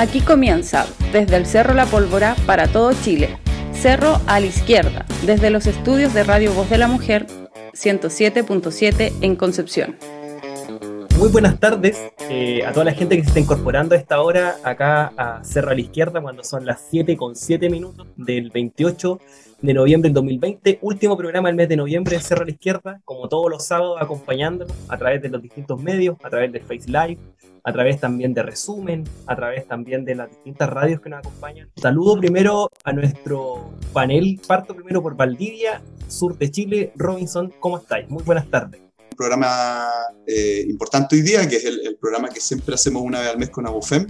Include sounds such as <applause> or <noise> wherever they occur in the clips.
Aquí comienza, desde el Cerro La Pólvora para todo Chile. Cerro a la izquierda, desde los estudios de Radio Voz de la Mujer 107.7 en Concepción. Muy buenas tardes eh, a toda la gente que se está incorporando a esta hora acá a Cerro a la Izquierda cuando son las 7 con 7 minutos del 28 de noviembre del 2020, último programa del mes de noviembre de Cerro a la Izquierda, como todos los sábados acompañándonos a través de los distintos medios, a través de Face Live, a través también de resumen, a través también de las distintas radios que nos acompañan. Saludo primero a nuestro panel, parto primero por Valdivia, sur de Chile. Robinson, ¿cómo estáis? Muy buenas tardes. Programa eh, importante hoy día, que es el, programa que siempre hacemos una vez al mes con Abofem.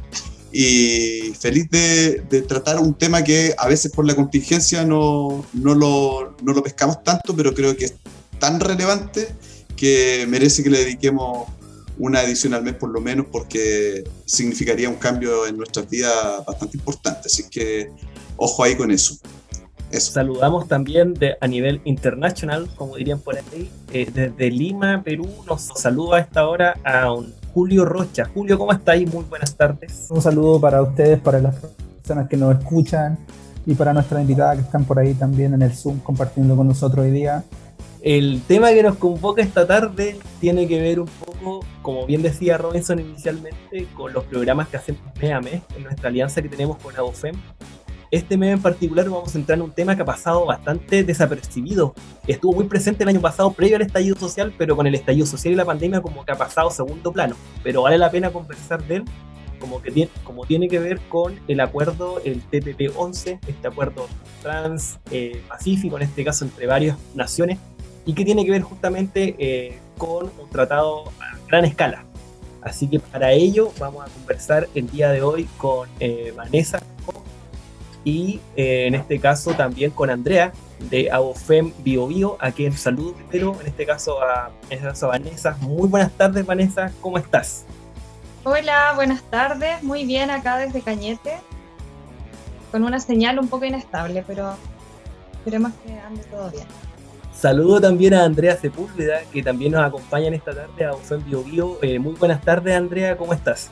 Y feliz de, tratar un tema que a veces por la contingencia no, no, lo, no lo pescamos tanto, pero creo que es tan relevante que merece que le dediquemos una edición al mes por lo menos porque significaría un cambio en nuestras vidas bastante importante. Así que ojo ahí con eso. Saludamos también de, a nivel internacional, como dirían por ahí, eh, desde Lima, Perú, nos saluda a esta hora a un Julio Rocha. Julio, ¿cómo estáis? Muy buenas tardes. Un saludo para ustedes, para las personas que nos escuchan y para nuestras invitadas que están por ahí también en el Zoom compartiendo con nosotros hoy día. El tema que nos convoca esta tarde tiene que ver un poco, como bien decía Robinson inicialmente, con los programas que hacemos mes a mes en nuestra alianza que tenemos con AOFEM. Este mes en particular vamos a entrar en un tema que ha pasado bastante desapercibido. Estuvo muy presente el año pasado previo al estallido social, pero con el estallido social y la pandemia como que ha pasado segundo plano. Pero vale la pena conversar de él como que tiene, como tiene que ver con el acuerdo, el TPP-11, este acuerdo trans-pacífico, en este caso entre varias naciones, y que tiene que ver justamente eh, con un tratado a gran escala. Así que para ello vamos a conversar el día de hoy con eh, Vanessa y eh, en este caso también con Andrea de Abofem Bio Bio, a quien saludo primero, en este caso a, en este Vanessa. Muy buenas tardes Vanessa, ¿cómo estás? Hola, buenas tardes, muy bien acá desde Cañete, con una señal un poco inestable, pero esperemos que ande todo bien. Saludo también a Andrea Sepúlveda, que también nos acompaña en esta tarde a UFEM Bio, Bio. Eh, muy buenas tardes, Andrea, ¿cómo estás?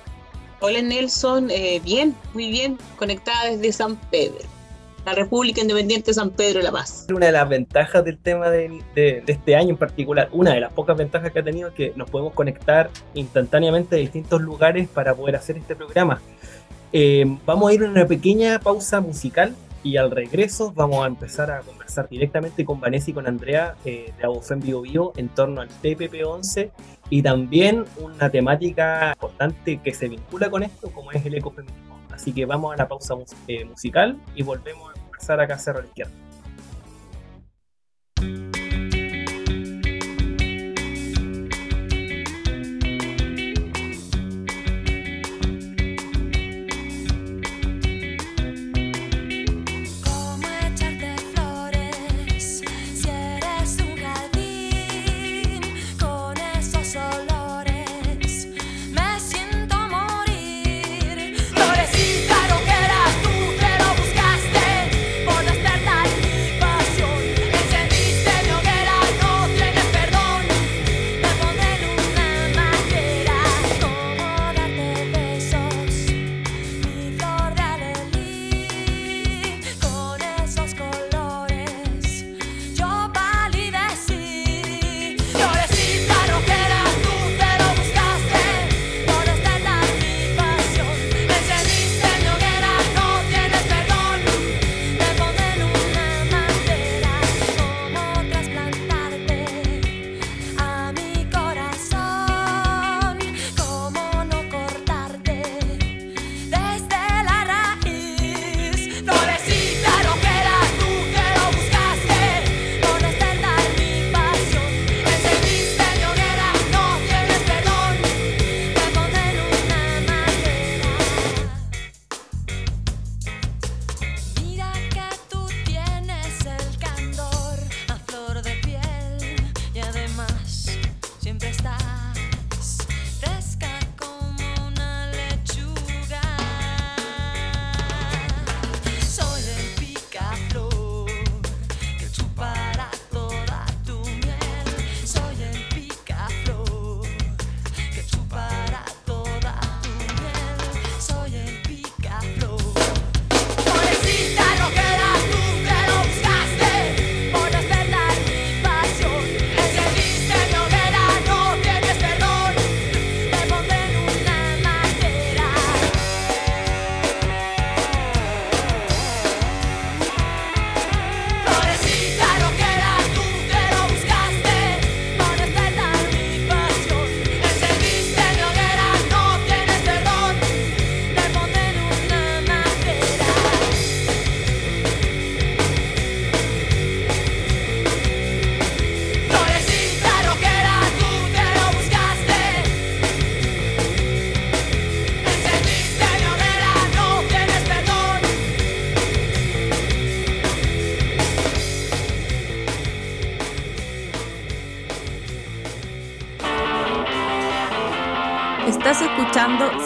Hola, Nelson. Eh, bien, muy bien. Conectada desde San Pedro, la República Independiente de San Pedro la Paz. Una de las ventajas del tema de, este año en particular, una de las pocas ventajas que ha tenido es que nos podemos conectar instantáneamente de distintos lugares para poder hacer este programa. Eh, vamos a ir a una pequeña pausa musical y al regreso vamos a empezar a conversar directamente con Vanessa y con Andrea eh, de Abofem Bio Bio en torno al TPP-11 y también una temática importante que se vincula con esto como es el ecofeminismo. Así que vamos a la pausa eh, musical y volvemos a conversar acá a Cerro a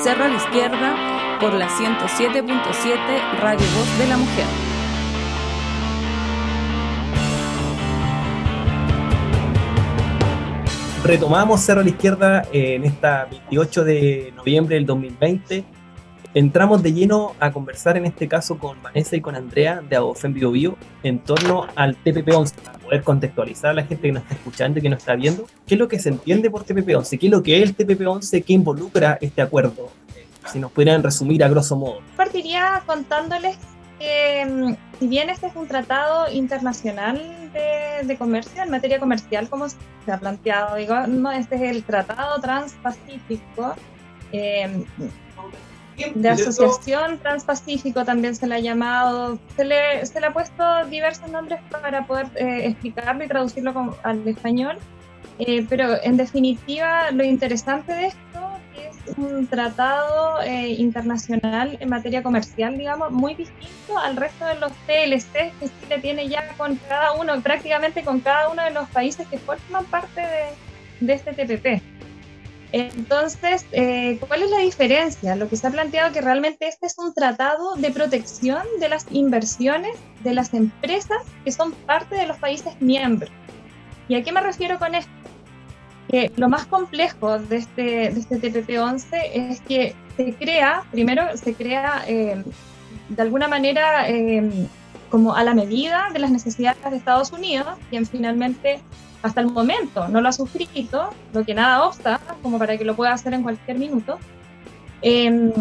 Cerro a la Izquierda por la 107.7 Radio Voz de la Mujer. Retomamos Cerro a la Izquierda en esta 28 de noviembre del 2020. Entramos de lleno a conversar en este caso con Vanessa y con Andrea de Abofem Bio Bio en torno al TPP-11, para poder contextualizar a la gente que nos está escuchando y que nos está viendo, qué es lo que se entiende por TPP-11, qué es lo que es el TPP-11, qué involucra este acuerdo, eh, si nos pudieran resumir a grosso modo. Partiría contándoles que mm, si bien este es un tratado internacional de, de comercio, en materia comercial, como se ha planteado, digo, no, este es el Tratado Transpacífico, eh, de asociación transpacífico también se le ha llamado, se le, se le ha puesto diversos nombres para poder eh, explicarlo y traducirlo como, al español, eh, pero en definitiva lo interesante de esto es un tratado eh, internacional en materia comercial, digamos, muy distinto al resto de los TLC que Chile tiene ya con cada uno, prácticamente con cada uno de los países que forman parte de, de este TPP. Entonces, eh, ¿cuál es la diferencia? Lo que se ha planteado que realmente este es un tratado de protección de las inversiones de las empresas que son parte de los países miembros. ¿Y a qué me refiero con esto? Que lo más complejo de este, de este TPP-11 es que se crea, primero se crea eh, de alguna manera eh, como a la medida de las necesidades de Estados Unidos, quien finalmente hasta el momento no lo ha suscrito, lo que nada obsta, como para que lo pueda hacer en cualquier minuto, eh,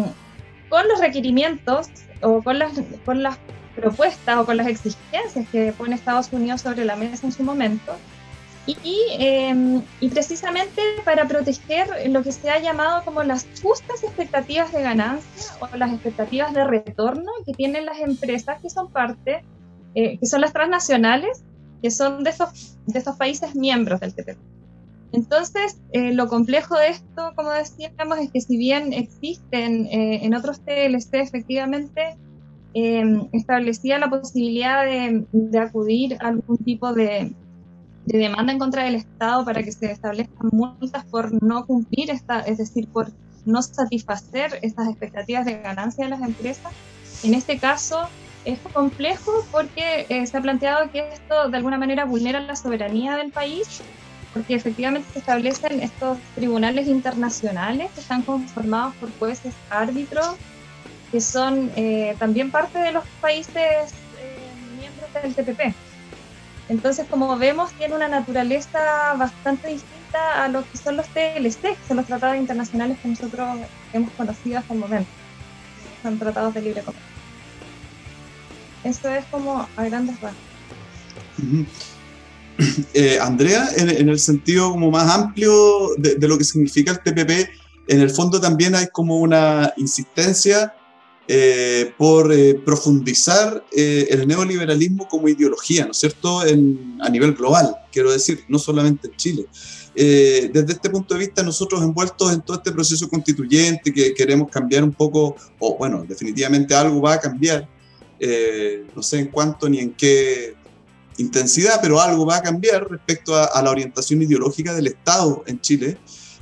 con los requerimientos o con las, con las propuestas o con las exigencias que pone Estados Unidos sobre la mesa en su momento, y, eh, y, precisamente para proteger lo que se ha llamado como las justas expectativas de ganancia o las expectativas de retorno que tienen las empresas que son parte, eh, que son las transnacionales que son de estos, de estos países miembros del TPP. Entonces, eh, lo complejo de esto, como decíamos, es que si bien existen eh, en otros TLC efectivamente, eh, establecía la posibilidad de, de, acudir a algún tipo de, de, demanda en contra del Estado para que se establezcan multas por no cumplir, esta, es decir, por no satisfacer estas expectativas de ganancia de las empresas. En este caso, es complejo porque eh, se ha planteado que esto de alguna manera vulnera la soberanía del país, porque efectivamente se establecen estos tribunales internacionales que están conformados por jueces árbitros, que son eh, también parte de los países eh, miembros del TPP. Entonces, como vemos, tiene una naturaleza bastante distinta a lo que son los TLC, que son los tratados internacionales que nosotros hemos conocido hasta el momento. Son tratados de libre comercio. Eso es como a grandes rasgos. <clears throat> eh, Andrea, en, en, el sentido como más amplio de, de, lo que significa el TPP, en el fondo también hay como una insistencia eh, por eh, profundizar eh, el neoliberalismo como ideología, ¿no es cierto?, en, a nivel global, quiero decir, no solamente en Chile. Eh, desde este punto de vista, nosotros envueltos en todo este proceso constituyente que queremos cambiar un poco, o bueno, definitivamente algo va a cambiar, eh, no sé en cuánto ni en qué intensidad, pero algo va a cambiar respecto a, la orientación ideológica del Estado en Chile.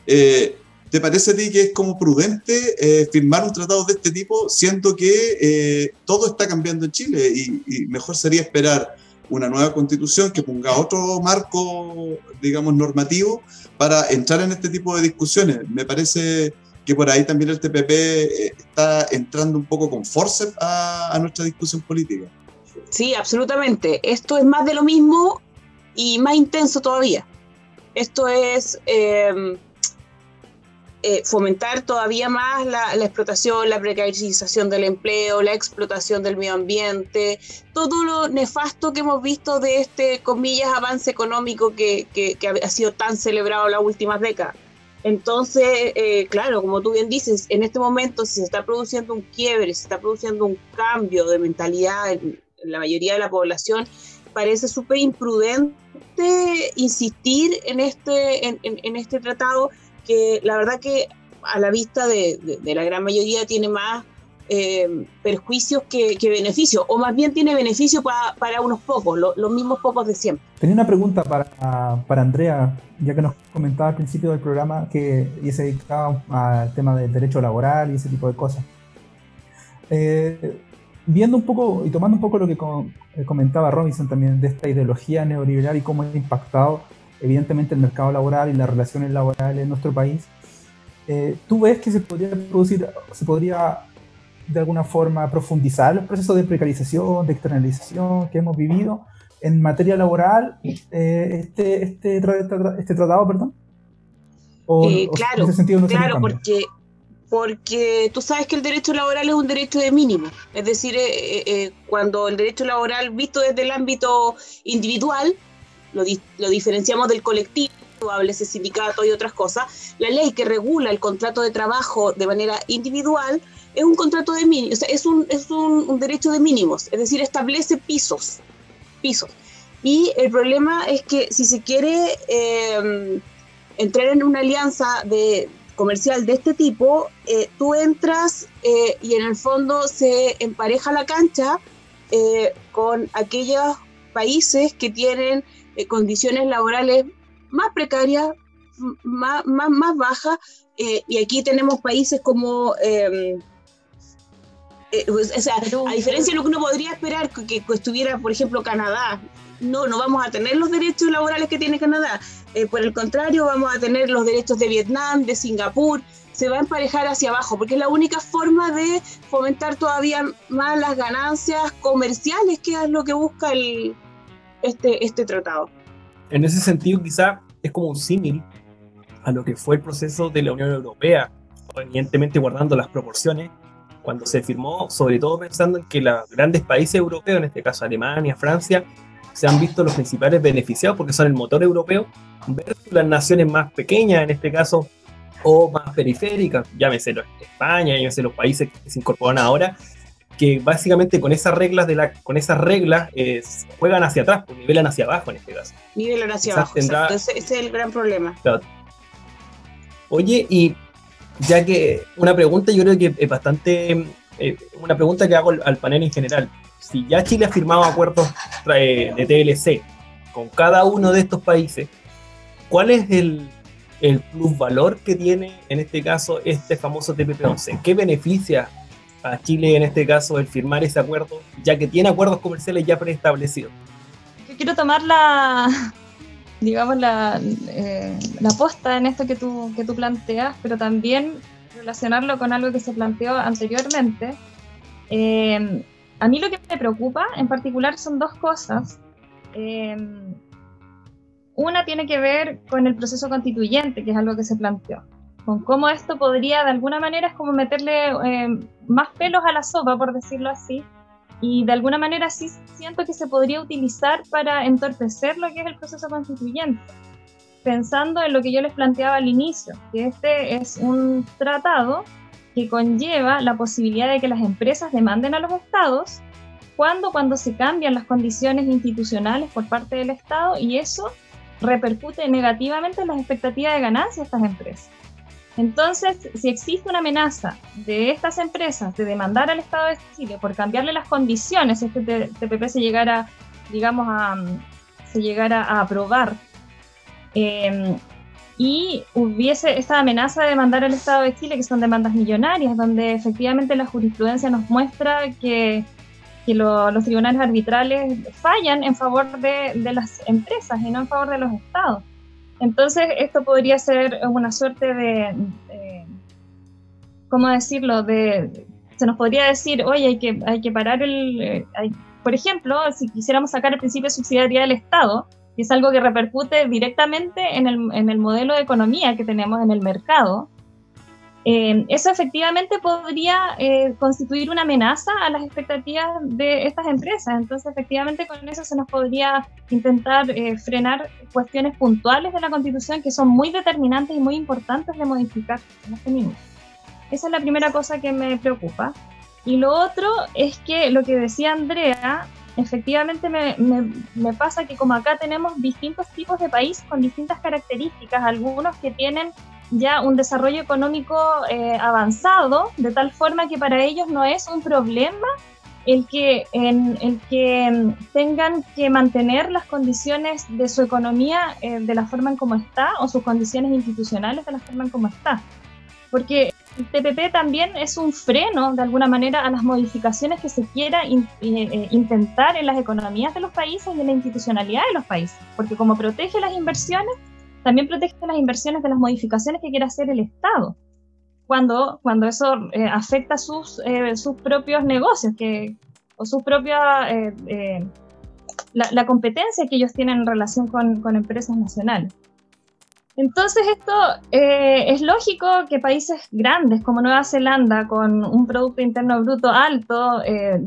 Eh, ¿Te parece a ti que es como prudente eh, firmar un tratado de este tipo, siendo que eh, todo está cambiando en Chile y, y, mejor sería esperar una nueva constitución que ponga otro marco, digamos, normativo para entrar en este tipo de discusiones? Me parece que por ahí también el TPP eh, está entrando un poco con force a, a nuestra discusión política. Sí, absolutamente. Esto es más de lo mismo y más intenso todavía. Esto es eh, eh, fomentar todavía más la, la, explotación, la precarización del empleo, la explotación del medio ambiente, todo lo nefasto que hemos visto de este, comillas, avance económico que, que, que ha sido tan celebrado las últimas décadas. Entonces, eh, claro, como tú bien dices, en este momento se está produciendo un quiebre, se está produciendo un cambio de mentalidad en, la mayoría de la población, parece súper imprudente insistir en este, en, este tratado que la verdad que a la vista de la gran mayoría tiene más eh, perjuicios que, beneficios, o más bien tiene beneficio para unos pocos, los mismos pocos de siempre. Tenía una pregunta para, para Andrea, ya que nos comentaba al principio del programa que y se dedicaba al tema del derecho laboral y ese tipo de cosas. Eh, viendo un poco y tomando un poco lo que eh, comentaba Robinson también de esta ideología neoliberal y cómo ha impactado evidentemente el mercado laboral y las relaciones laborales en nuestro país, eh, ¿tú ves que se podría producir, se podría de alguna forma profundizar el proceso de precarización, de externalización que hemos vivido en materia laboral eh, este, este, este, tratado, perdón? claro, claro, porque porque tú sabes que el derecho laboral es un derecho de mínimo, es decir, eh, eh, eh, cuando el derecho laboral visto desde el ámbito individual, lo, diferenciamos del colectivo, ese sindicato y otras cosas, la ley que regula el contrato de trabajo de manera individual es un contrato de mínimo, o sea, es un, es un, derecho de mínimos, es decir, establece pisos, pisos. Y el problema es que si se quiere entrar en una alianza de, comercial de este tipo, eh, tú entras eh, y en el fondo se empareja la cancha eh, con aquellos países que tienen condiciones laborales más precarias, más, más, más bajas, y aquí tenemos países como... Em, pues, o sea, a diferencia de lo que uno podría esperar que, que estuviera, por ejemplo, Canadá, no, no vamos a tener los derechos laborales que tiene Canadá. Eh, por el contrario, vamos a tener los derechos de Vietnam, de Singapur, se va a emparejar hacia abajo, porque es la única forma de fomentar todavía más las ganancias comerciales, que es lo que busca el, este, este tratado. En ese sentido, quizá es como un símil a lo que fue el proceso de la Unión Europea, evidentemente guardando las proporciones, cuando se firmó, sobre todo pensando en que los grandes países europeos, en este caso Alemania, Francia, se han visto los principales beneficiados porque son el motor europeo versus las naciones más pequeñas, en este caso, o más periféricas, llámese España, llámese los países que se incorporan ahora, que básicamente con esas reglas de la, con esas reglas eh, juegan hacia atrás, pues, nivelan hacia abajo en este caso. Nivelan hacia abajo. ese, es el gran problema. Oye, y ya que una pregunta, yo creo que es bastante eh, una pregunta que hago al panel en general si ya Chile ha firmado acuerdos de TLC con cada uno de estos países, ¿cuál es el, el valor que tiene en este caso este famoso TPP-11? ¿Qué beneficia a Chile en este caso el firmar ese acuerdo, ya que tiene acuerdos comerciales ya preestablecidos? Yo quiero tomar la, digamos, la, eh, la posta en esto que tú, que tú planteas, pero también relacionarlo con algo que se planteó anteriormente. Eh, a mí lo que me preocupa en particular son dos cosas. Em, una tiene que ver con el proceso constituyente, que es algo que se planteó, con cómo esto podría de alguna manera es como meterle em, más pelos a la sopa, por decirlo así, y de alguna manera sí siento que se podría utilizar para entorpecer lo que es el proceso constituyente, pensando en lo que yo les planteaba al inicio, que este es un tratado que conlleva la posibilidad de que las empresas demanden a los estados cuando cuando se cambian las condiciones institucionales por parte del estado y eso repercute negativamente en las expectativas de ganancia de estas empresas. Entonces, si existe una amenaza de estas empresas de demandar al Estado de Chile por cambiarle las condiciones, si este TPP se llegara, digamos, a, se llegara a aprobar, eh, y hubiese esta amenaza de demandar al Estado de Chile, que son demandas millonarias, donde efectivamente la jurisprudencia nos muestra que, los tribunales arbitrales fallan en favor de, las empresas y no en favor de los estados. Entonces, esto podría ser una suerte de, ¿cómo decirlo? De, se nos podría decir, oye, hay que, hay que parar el... Eh, por ejemplo, si quisiéramos sacar el principio de subsidiariedad del Estado, y es algo que repercute directamente en el, en el modelo de economía que tenemos en el mercado. Eh, eso efectivamente podría eh, constituir una amenaza a las expectativas de estas empresas. Entonces, efectivamente, con eso se nos podría intentar eh, frenar cuestiones puntuales de la Constitución que son muy determinantes y muy importantes de modificar en este minuto. Esa es la primera cosa que me preocupa. Y lo otro es que lo que decía Andrea, efectivamente me, me, pasa que como acá tenemos distintos tipos de país con distintas características, algunos que tienen ya un desarrollo económico eh, avanzado, de tal forma que para ellos no es un problema el que, el que tengan que mantener las condiciones de su economía eh, de la forma en como está o sus condiciones institucionales de la forma en como está. Porque el TPP también es un freno, de alguna manera, a las modificaciones que se quiera eh, intentar en las economías de los países y en la institucionalidad de los países. Porque como protege las inversiones, también protege las inversiones de las modificaciones que quiera hacer el Estado cuando, cuando eso eh, afecta sus, eh, sus propios negocios que, o su propia, eh, la, competencia que ellos tienen en relación con, con empresas nacionales. Entonces esto es lógico que países grandes como Nueva Zelanda, con un Producto Interno Bruto alto,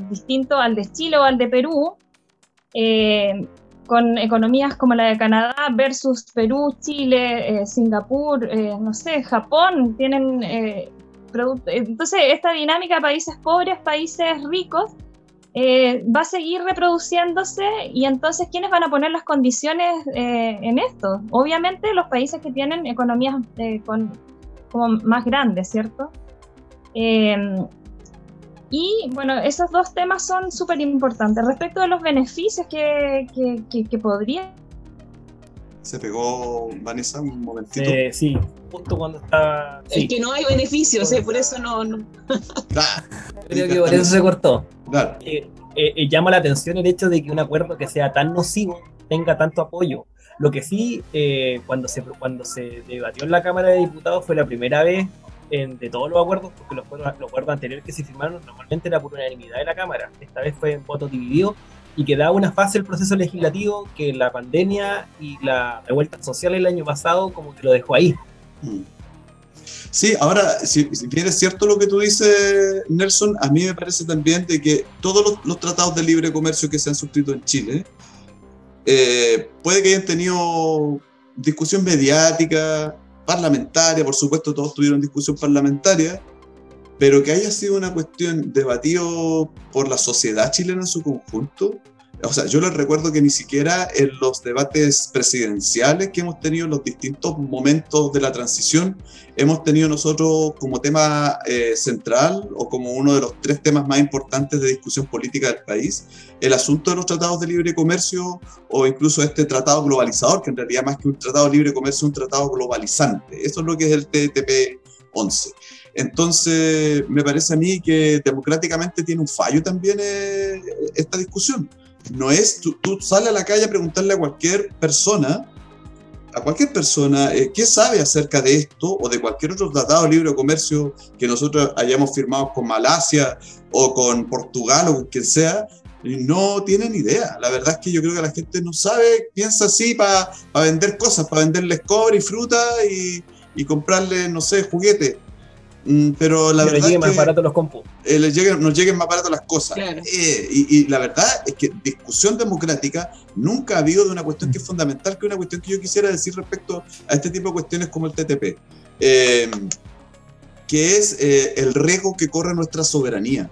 distinto al de Chile o al de Perú, con economías como la de Canadá versus Perú, Chile, eh, Singapur, eh, no sé, Japón, tienen eh, Entonces, esta dinámica países pobres, países ricos, va a seguir reproduciéndose y entonces, ¿quiénes van a poner las condiciones en esto? Obviamente los países que tienen economías con, como más grandes, ¿cierto? Y bueno, esos dos temas son súper importantes. Respecto de los beneficios que, que, podría... Se pegó Vanessa un momentito. Eh, sí, justo cuando está... Es que no hay beneficios, eh, por eso no... no. Creo que por eso se cortó. Eh, eh, llama la atención el hecho de que un acuerdo que sea tan nocivo tenga tanto apoyo. Lo que sí, cuando, se, cuando se debatió en la Cámara de Diputados fue la primera vez de todos los acuerdos, porque los, los acuerdos anteriores que se firmaron normalmente era por unanimidad de la Cámara. Esta vez fue en voto dividido y que da una fase del proceso legislativo que la pandemia y la revuelta social el año pasado como que lo dejó ahí. Mm. Sí, ahora, si, bien es cierto lo que tú dices, Nelson, a mí me parece también de que todos los, tratados de libre comercio que se han suscrito en Chile, eh, puede que hayan tenido discusión mediática, parlamentaria, por supuesto todos tuvieron discusión parlamentaria, pero que haya sido una cuestión debatido por la sociedad chilena en su conjunto. O sea, yo les recuerdo que ni siquiera en los debates presidenciales que hemos tenido en los distintos momentos de la transición, hemos tenido nosotros como tema eh, central o como uno de los tres temas más importantes de discusión política del país, el asunto de los tratados de libre comercio o incluso este tratado globalizador, que en realidad más que un tratado de libre comercio es un tratado globalizante. Eso es lo que es el TTP 11. Entonces, me parece a mí que democráticamente tiene un fallo también eh, esta discusión. No es, tú, tú sales a la calle a preguntarle a cualquier persona a cualquier persona eh, que sabe acerca de esto o de cualquier otro tratado libre comercio que nosotros hayamos firmado con Malasia o con Portugal o con quien sea, no tienen idea. La verdad es que yo creo que la gente no sabe, piensa así para vender cosas, para venderles cobre y fruta y, y comprarles, no sé, juguetes. Mm, pero la verdad. lleguen más barato los compus. Eh, nos lleguen más barato las cosas. Eh, y, la verdad es que discusión democrática nunca ha habido de una cuestión que es fundamental, que es una cuestión que yo quisiera decir respecto a este tipo de cuestiones como el TTP, eh, que es el riesgo que corre nuestra soberanía.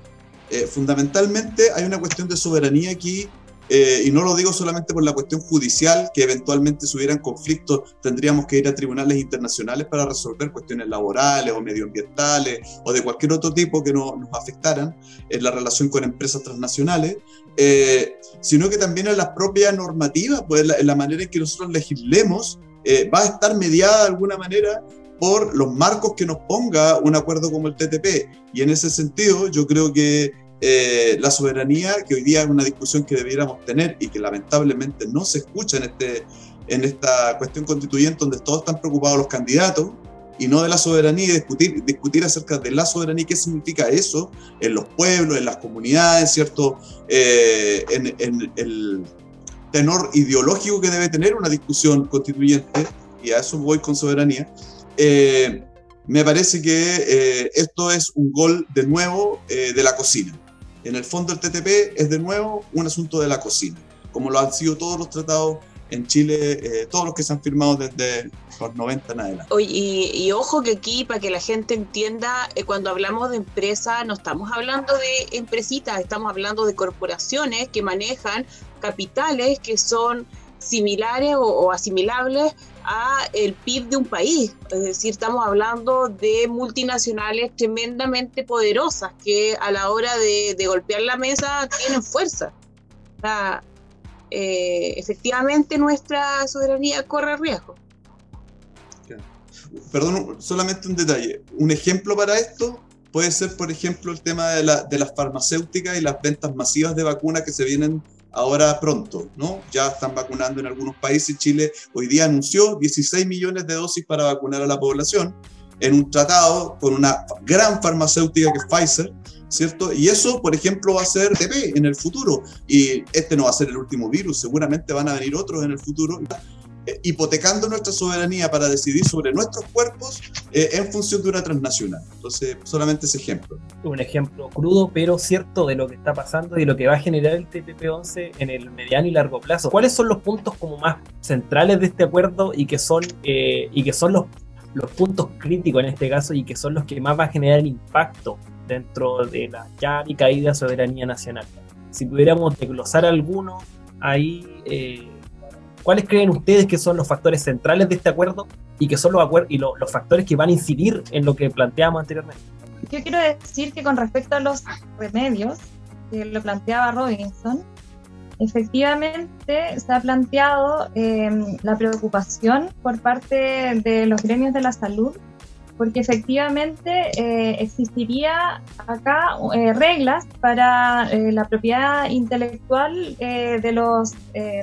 fundamentalmente hay una cuestión de soberanía aquí eh, y no lo digo solamente por la cuestión judicial, que eventualmente si hubieran conflictos tendríamos que ir a tribunales internacionales para resolver cuestiones laborales o medioambientales o de cualquier otro tipo que no, nos afectaran en la relación con empresas transnacionales, eh, sino que también en las propias normativas, pues en la, manera en que nosotros legislemos, eh, va a estar mediada de alguna manera por los marcos que nos ponga un acuerdo como el TTP. Y en ese sentido, yo creo que eh, la soberanía, que hoy día es una discusión que debiéramos tener y que lamentablemente no se escucha en, este, en esta cuestión constituyente donde todos están preocupados los candidatos y no de la soberanía y discutir, discutir acerca de la soberanía qué significa eso en los pueblos, en las comunidades, ¿cierto? Eh, en, el tenor ideológico que debe tener una discusión constituyente, y a eso voy con soberanía. Eh, me parece que esto es un gol de nuevo de la cocina. En el fondo el TTP es de nuevo un asunto de la cocina, como lo han sido todos los tratados en Chile, eh, todos los que se han firmado desde los 90 en adelante. Oye, y, ojo que aquí, para que la gente entienda, eh, cuando hablamos de empresa, no estamos hablando de empresitas, estamos hablando de corporaciones que manejan capitales que son similares o, asimilables a el PIB de un país. Es decir, estamos hablando de multinacionales tremendamente poderosas que a la hora de, golpear la mesa tienen fuerza. Eh, efectivamente nuestra soberanía corre riesgo. Perdón, solamente un detalle. Un ejemplo para esto puede ser, por ejemplo, el tema de, la, de las farmacéuticas y las ventas masivas de vacunas que se vienen ahora pronto, ¿no? Ya están vacunando en algunos países. Chile hoy día anunció 16 millones de dosis para vacunar a la población en un tratado con una gran farmacéutica que es Pfizer, ¿cierto? Y eso, por ejemplo, va a ser TP en el futuro. Y este no va a ser el último virus, seguramente van a venir otros en el futuro. Eh, hipotecando nuestra soberanía para decidir sobre nuestros cuerpos eh, en función de una transnacional. Entonces, solamente ese ejemplo. Un ejemplo crudo, pero cierto de lo que está pasando y lo que va a generar el TPP-11 en el mediano y largo plazo. ¿Cuáles son los puntos como más centrales de este acuerdo y que son, eh, y que son los, puntos críticos en este caso y que son los que más va a generar impacto dentro de la ya y caída soberanía nacional? Si pudiéramos desglosar alguno, ahí... ¿Cuáles creen ustedes que son los factores centrales de este acuerdo y que son los, y los factores que van a incidir en lo que planteamos anteriormente? Yo quiero decir que con respecto a los remedios, que lo planteaba Robinson, efectivamente se ha planteado em, la preocupación por parte de los gremios de la salud porque efectivamente eh, existiría acá eh, reglas para eh, la propiedad intelectual de los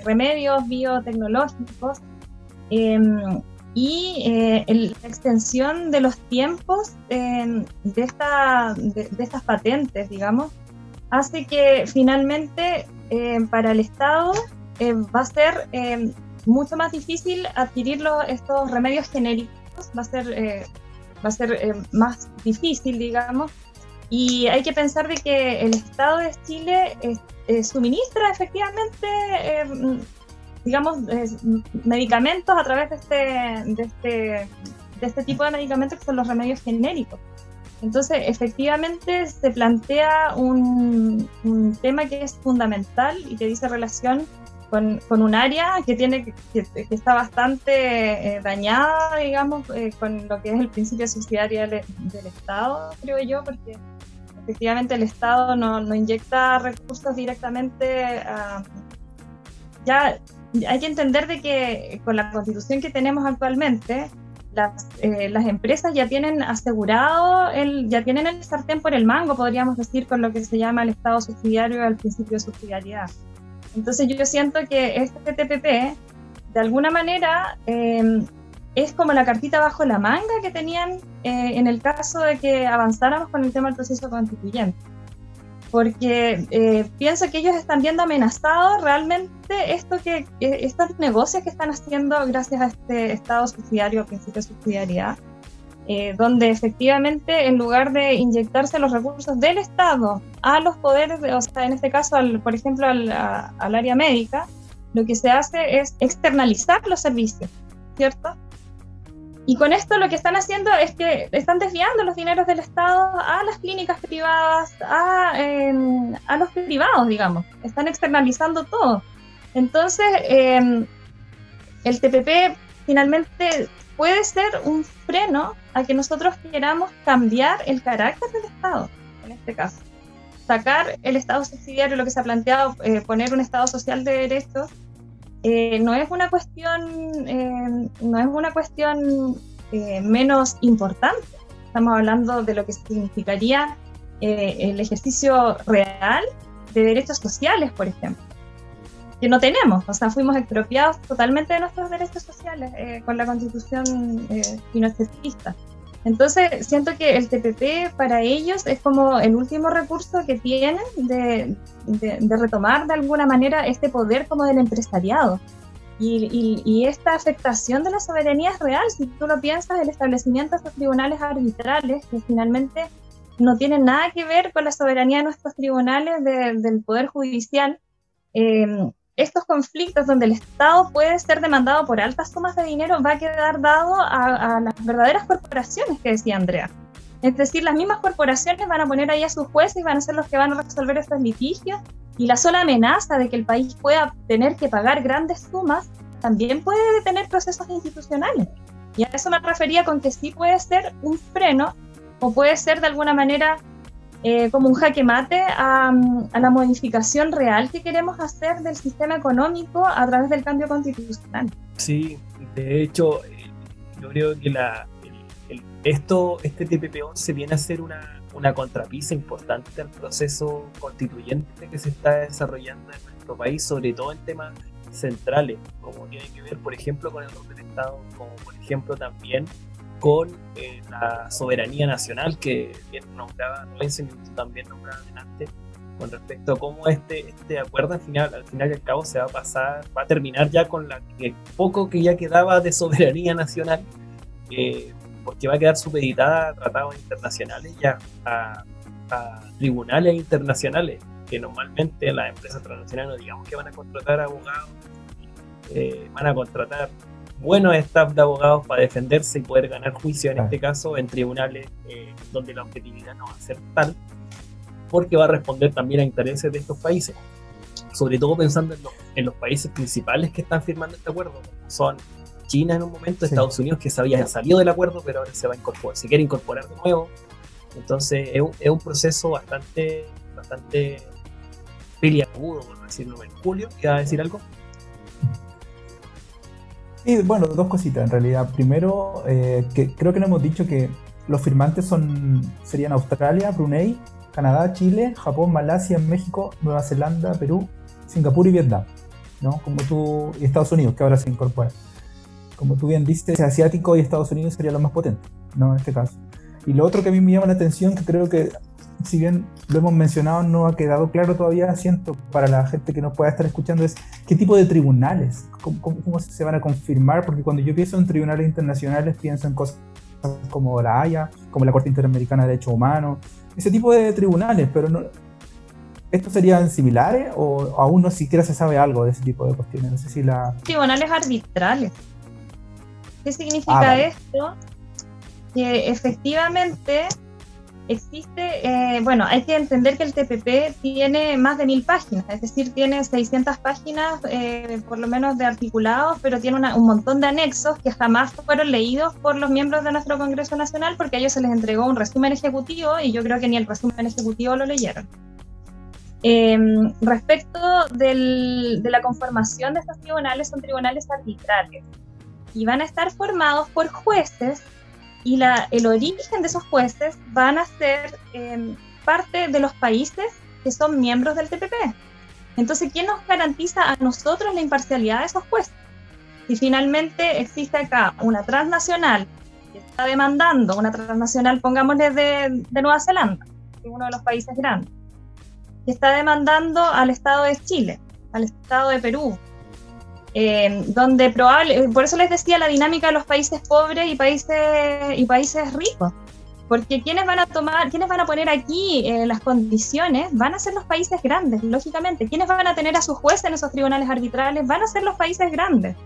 remedios biotecnológicos em, y la extensión de los tiempos em, de, de, estas patentes, digamos, hace que finalmente em, para el Estado va a ser mucho más difícil adquirir estos remedios genéricos, va a ser va a ser eh, más difícil, digamos. Y hay que pensar de que el Estado de Chile eh, suministra efectivamente, eh, digamos, medicamentos a través de este, de, este, de este tipo de medicamentos que son los remedios genéricos. Entonces, efectivamente, se plantea un, un tema que es fundamental y que dice relación con, con, un área que tiene que, está bastante eh, dañada, digamos, eh, con lo que es el principio subsidiario del, Estado, creo yo, porque efectivamente el Estado no, no inyecta recursos directamente a, ya hay que entender de que con la constitución que tenemos actualmente, las, eh, las, empresas ya tienen asegurado, el, ya tienen el sartén por el mango, podríamos decir, con lo que se llama el Estado subsidiario, el principio de subsidiariedad. Entonces yo siento que este TPP, de alguna manera, eh, es como la cartita bajo la manga que tenían eh, en el caso de que avanzáramos con el tema del proceso constituyente. Porque eh, pienso que ellos están viendo amenazados realmente esto que, estos negocios que están haciendo gracias a este Estado subsidiario, principio de subsidiariedad, eh, donde efectivamente en lugar de inyectarse los recursos del Estado a los poderes, o sea, en este caso, por ejemplo, al, área médica, lo que se hace es externalizar los servicios, ¿cierto? Y con esto lo que están haciendo es que están desviando los dineros del Estado a las clínicas privadas, a, em, a los privados, digamos. Están externalizando todo. Entonces, em, el TPP finalmente puede ser un freno a que nosotros queramos cambiar el carácter del Estado, en este caso. Sacar el Estado subsidiario, lo que se ha planteado, eh, poner un Estado social de derechos, eh, no es una cuestión, eh, no es una cuestión menos importante. Estamos hablando de lo que significaría el ejercicio real de derechos sociales, por ejemplo que no tenemos, o sea, fuimos expropiados totalmente de nuestros derechos sociales eh, con la constitución eh. Entonces, siento que el TPP para ellos es como el último recurso que tienen de, de, retomar de alguna manera este poder como del empresariado. Y, y, esta afectación de la soberanía es real. Si tú lo piensas, el establecimiento de estos tribunales arbitrales, que finalmente no tienen nada que ver con la soberanía de nuestros tribunales del Poder Judicial, eh, estos conflictos donde el Estado puede ser demandado por altas sumas de dinero va a quedar dado a, las verdaderas corporaciones que decía Andrea. Es decir, las mismas corporaciones van a poner ahí a sus jueces y van a ser los que van a resolver estos litigios y la sola amenaza de que el país pueda tener que pagar grandes sumas también puede tener procesos institucionales. Y a eso me refería con que sí puede ser un freno o puede ser de alguna manera eh, como un jaque mate a, a, la modificación real que queremos hacer del sistema económico a través del cambio constitucional. Sí, de hecho, yo creo que la, esto, este TPP-11 viene a ser una, una contrapisa importante al proceso constituyente que se está desarrollando en nuestro país, sobre todo en temas centrales, como tiene que ver, por ejemplo, con el rol del Estado, como por ejemplo también con eh, la soberanía nacional que bien nombraba y también nombraba adelante con respecto a cómo este, este acuerdo al final, al final y al cabo se va a pasar, va a terminar ya con la poco que ya quedaba de soberanía nacional, eh, porque va a quedar supeditada a tratados internacionales ya a, a, tribunales internacionales, que normalmente las empresas transnacionales no digamos que van a contratar abogados, eh, van a contratar buenos staff de abogados para defenderse y poder ganar juicio en este caso en tribunales eh, donde la objetividad no va a ser tal, porque va a responder también a intereses de estos países, sobre todo pensando en, en los países principales que están firmando este acuerdo, son China en un momento, sí. Estados Unidos que se había salido del acuerdo, pero ahora se va a incorporar, se quiere incorporar de nuevo. Entonces es un, es un proceso bastante, bastante peliagudo, por decirlo en Julio, ¿iba a decir algo? Sí, bueno, dos cositas en realidad. Primero, eh, que creo que no hemos dicho que los firmantes son serían Australia, Brunei, Canadá, Chile, Japón, Malasia, México, Nueva Zelanda, Perú, Singapur y Vietnam, ¿no? Como tú, y Estados Unidos, que ahora se incorpora. Como tú bien dices, asiático y Estados Unidos sería lo más potente, ¿no? En este caso. Y lo otro que a mí me llama la atención, que creo que si bien lo hemos mencionado, no ha quedado claro todavía, siento, para la gente que nos pueda estar escuchando, es qué tipo de tribunales, cómo, cómo, cómo se van a confirmar, porque cuando yo pienso en tribunales internacionales, pienso en cosas como la Haya, como la Corte Interamericana de Derechos Humanos, ese tipo de tribunales, pero no, ¿estos serían similares o aún no siquiera se sabe algo de ese tipo de cuestiones? No sé si la... Tribunales arbitrales. ¿Qué significa ah, vale. esto? Que efectivamente existe, eh, bueno, hay que entender que el TPP tiene más de mil páginas, es decir, tiene 600 páginas eh, por lo menos de articulados, pero tiene una, un montón de anexos que jamás fueron leídos por los miembros de nuestro Congreso Nacional porque a ellos se les entregó un resumen ejecutivo y yo creo que ni el resumen ejecutivo lo leyeron. Eh, respecto del, de la conformación de estos tribunales, son tribunales arbitrarios y van a estar formados por jueces y el origen de esos jueces van a ser eh, parte de los países que son miembros del TPP. Entonces, ¿quién nos garantiza a nosotros la imparcialidad de esos jueces? Si finalmente existe acá una transnacional que está demandando, una transnacional, pongámosle de, de Nueva Zelanda, que es uno de los países grandes, que está demandando al Estado de Chile, al Estado de Perú, eh, donde probable, por eso les decía la dinámica de los países pobres y países y países ricos, porque quienes van a tomar, quienes van a poner aquí eh, las condiciones van a ser los países grandes, lógicamente, quienes van a tener a sus jueces en esos tribunales arbitrales van a ser los países grandes,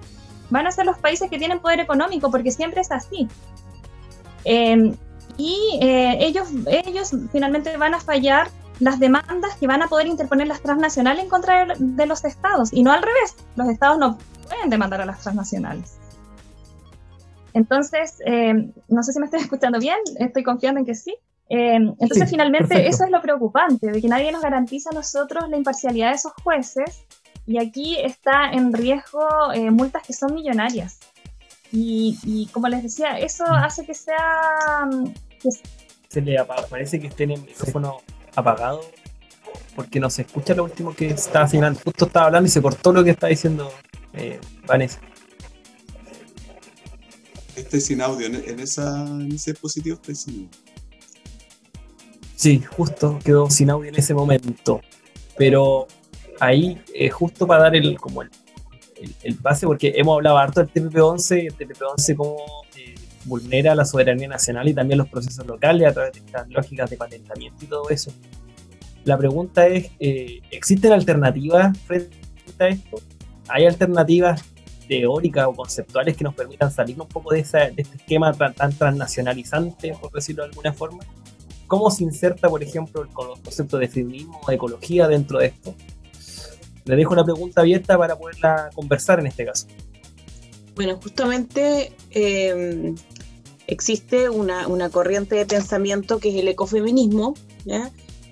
van a ser los países que tienen poder económico, porque siempre es así. Eh, y eh, ellos, ellos finalmente van a fallar las demandas que van a poder interponer las transnacionales en contra de los estados y no al revés. Los estados no pueden demandar a las transnacionales. Entonces, eh, no sé si me estoy escuchando bien, estoy confiando en que sí. Eh, entonces, sí, finalmente, perfecto. eso es lo preocupante, de que nadie nos garantiza a nosotros la imparcialidad de esos jueces y aquí está en riesgo eh, multas que son millonarias. Y, y, como les decía, eso Mm. hace que sea... Que Se le parece que esté en el micrófono apagado porque no se escucha lo último que estaba señalando. Justo estaba hablando y se cortó lo que está diciendo eh, Vanessa. Estoy sin audio, en, en, esa, en ese dispositivo estoy sin audio. Sí, justo quedó sin audio en ese momento. Pero ahí, eh, justo para dar el, como el, el, el, base, porque hemos hablado harto del TPP-11, el TPP-11 como vulnera la soberanía nacional y también los procesos locales a través de estas lógicas de patentamiento y todo eso. La pregunta es, eh, ¿existen alternativas frente a esto? ¿Hay alternativas teóricas o conceptuales que nos permitan salir un poco de, esa, de este esquema tan, tan, transnacionalizante, por decirlo de alguna forma? ¿Cómo se inserta, por ejemplo, el concepto de feminismo o ecología dentro de esto? Le dejo una pregunta abierta para poderla conversar en este caso. Bueno, justamente em, existe una, una, corriente de pensamiento que es el ecofeminismo,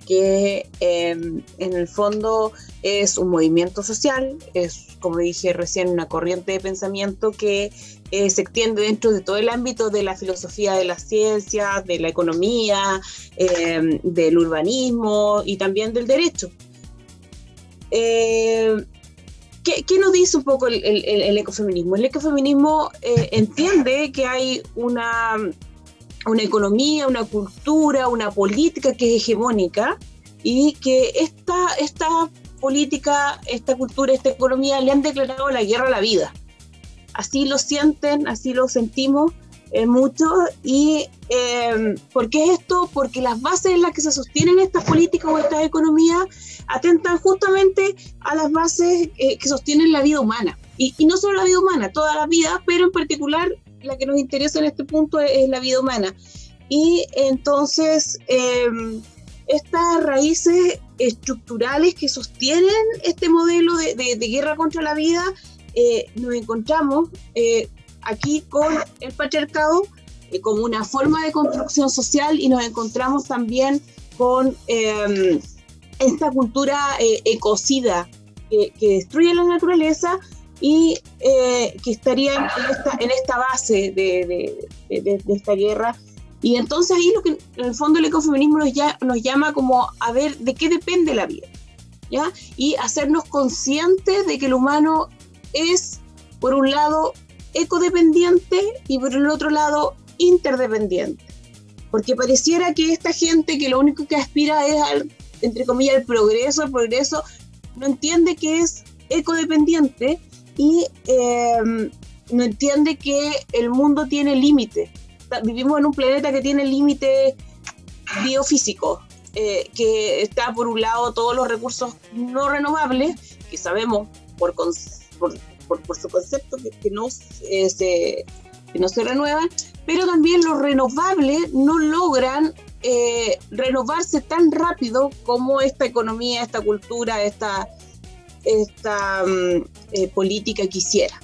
que em, en el fondo es un movimiento social, es, como dije recién, una corriente de pensamiento que eh, se extiende dentro de todo el ámbito de la filosofía de las ciencias, de la economía, em, del urbanismo y también del derecho. Eh, ¿Qué, nos dice un poco el, ecofeminismo? El ecofeminismo eh, entiende que hay una, una economía, una cultura, una política que es hegemónica y que esta, esta política, esta cultura, esta economía le han declarado la guerra a la vida. Así lo sienten, así lo sentimos eh, mucho. ¿Y eh, por qué esto? Porque las bases en las que se sostienen estas políticas o estas economías atentan justamente a las bases eh, que sostienen la vida humana. Y, no solo la vida humana, toda la vida, pero en particular la que nos interesa en este punto es, la vida humana. Y entonces, em, estas raíces estructurales que sostienen este modelo de, guerra contra la vida, eh, nos encontramos eh, aquí con el patriarcado como una forma de construcción social y nos encontramos también con em, esta cultura eh, ecocida que, destruye la naturaleza y eh, que estaría en esta, base de, esta guerra. Y entonces ahí lo que en el fondo el ecofeminismo nos, nos llama como a ver de qué depende la vida, ¿ya? Y hacernos conscientes de que el humano es, por un lado, ecodependiente y por el otro lado, interdependiente. Porque pareciera que esta gente que lo único que aspira es al entre comillas, el progreso, el progreso, no entiende que es ecodependiente y em, no entiende que el mundo tiene límites. Vivimos en un planeta que tiene límites biofísicos, eh, que está por un lado todos los recursos no renovables, que sabemos por, por, su concepto que, no, eh, se, que no se renuevan, pero también los renovables no logran eh, renovarse tan rápido como esta economía, esta cultura, esta, esta mm, eh, política quisiera.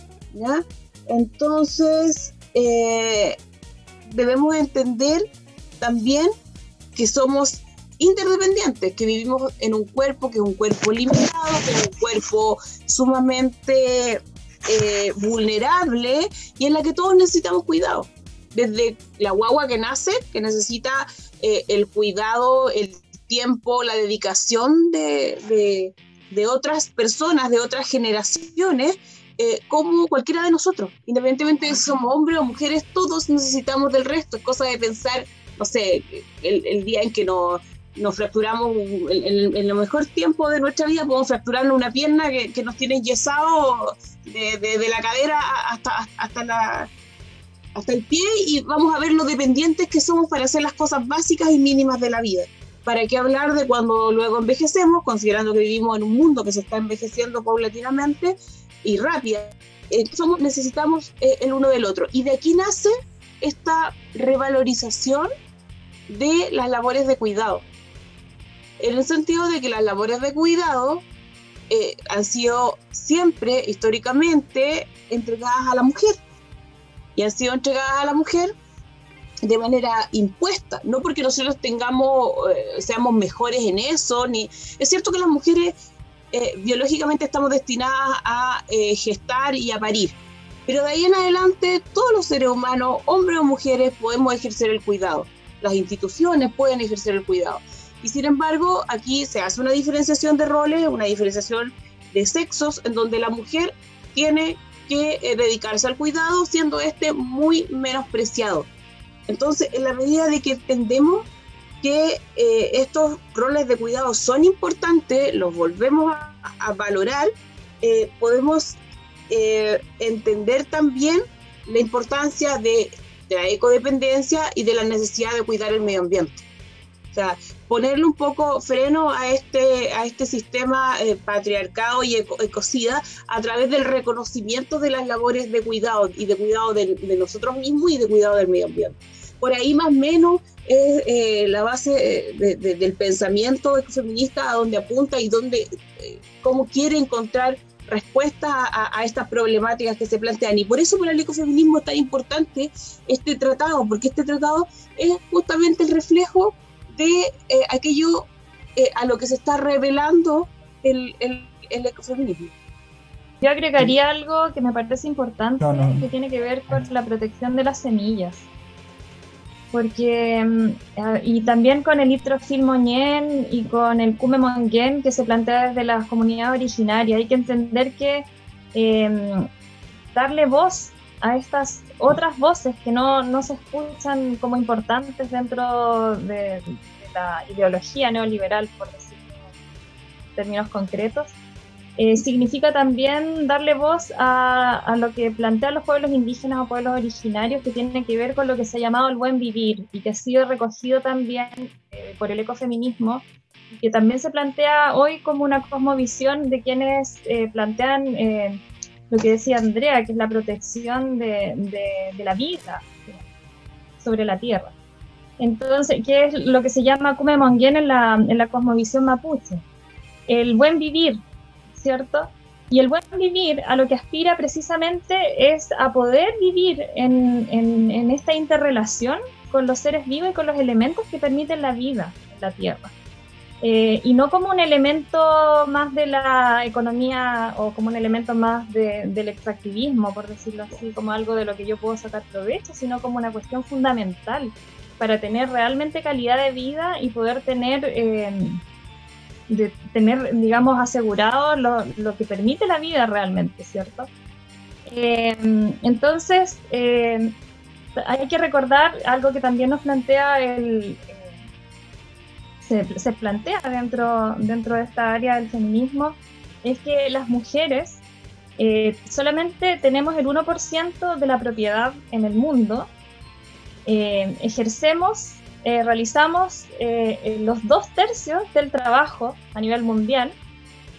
Entonces, eh, debemos entender también que somos interdependientes, que vivimos en un cuerpo que es un cuerpo limitado, que es un cuerpo sumamente vulnerable y en la que todos necesitamos cuidado. Desde la guagua que nace, que necesita eh, el cuidado, el tiempo, la dedicación de, otras personas, de otras generaciones, eh, como cualquiera de nosotros. Independientemente de si somos hombres o mujeres, todos necesitamos del resto. Es cosa de pensar, no sé, el, día en que nos, fracturamos, en, el mejor tiempo de nuestra vida, podemos fracturarnos una pierna que, nos tiene yesado de, la cadera hasta, hasta la hasta el pie y vamos a ver lo dependientes que somos para hacer las cosas básicas y mínimas de la vida. ¿Para qué hablar de cuando luego envejecemos, considerando que vivimos en un mundo que se está envejeciendo paulatinamente y rápida? Eh, somos, necesitamos eh, el uno del otro. Y de aquí nace esta revalorización de las labores de cuidado. En el sentido de que las labores de cuidado eh, han sido siempre, históricamente, entregadas a la mujer y han sido entregadas a la mujer de manera impuesta, no porque nosotros tengamos, eh, seamos mejores en eso, ni es cierto que las mujeres eh, biológicamente estamos destinadas a eh, gestar y a parir, pero de ahí en adelante todos los seres humanos, hombres o mujeres, podemos ejercer el cuidado, las instituciones pueden ejercer el cuidado. Y sin embargo, aquí se hace una diferenciación de roles, una diferenciación de sexos, en donde la mujer tiene que eh, dedicarse al cuidado, siendo este muy menospreciado. Entonces, en la medida de que entendemos que eh, estos roles de cuidado son importantes, los volvemos a, valorar, eh, podemos entender también la importancia de, de la ecodependencia y de la necesidad de cuidar el medio ambiente. Sea, ponerle un poco freno a este, a este sistema eh, patriarcado y ecocida a través del reconocimiento de las labores de cuidado y de cuidado de, nosotros mismos y de cuidado del medio ambiente. Por ahí más o menos es eh, la base eh, del pensamiento feminista a donde apunta y donde, cómo quiere encontrar respuestas a, estas problemáticas que se plantean. Y por eso para el ecofeminismo es tan importante este tratado, porque este tratado es justamente el reflejo de eh, aquello eh, a lo que se está revelando el, el, ecofeminismo. Yo agregaría algo que me parece importante, que tiene que ver con la protección de las semillas porque mm, ah, y también con el Itrofil Moñén y con el Kume Mongen que se plantea desde las comunidades originarias. Hay que entender que em, darle voz a estas otras voces que no, no, se escuchan como importantes dentro de, de la ideología neoliberal, por decirlo en términos concretos, eh, significa también darle voz a, lo que plantean los pueblos indígenas o pueblos originarios que tiene que ver con lo que se ha llamado el buen vivir y que ha sido recogido también eh, por el ecofeminismo y que también se plantea hoy como una cosmovisión de quienes eh, plantean lo que decía Andrea, que es la protección de, la vida sobre la tierra. Entonces, ¿qué es lo que se llama Kume en la, en la cosmovisión mapuche? El buen vivir, ¿cierto? Y el buen vivir a lo que aspira precisamente es a poder vivir en, en, esta interrelación con los seres vivos y con los elementos que permiten la vida en la Tierra. Eh, y no como un elemento más de la economía o como un elemento más del extractivismo, por decirlo así, como algo de lo que yo puedo sacar provecho, sino como una cuestión fundamental para tener realmente calidad de vida y poder tener... Eh, de tener, digamos, asegurado lo, lo, que permite la vida realmente, ¿cierto? Eh, entonces, hay que recordar algo que también nos plantea el... Eh, se, plantea dentro, dentro de esta área del feminismo, es que las mujeres solamente tenemos el 1% de la propiedad en el mundo, ejercemos eh, realizamos eh, los dos tercios del trabajo a nivel mundial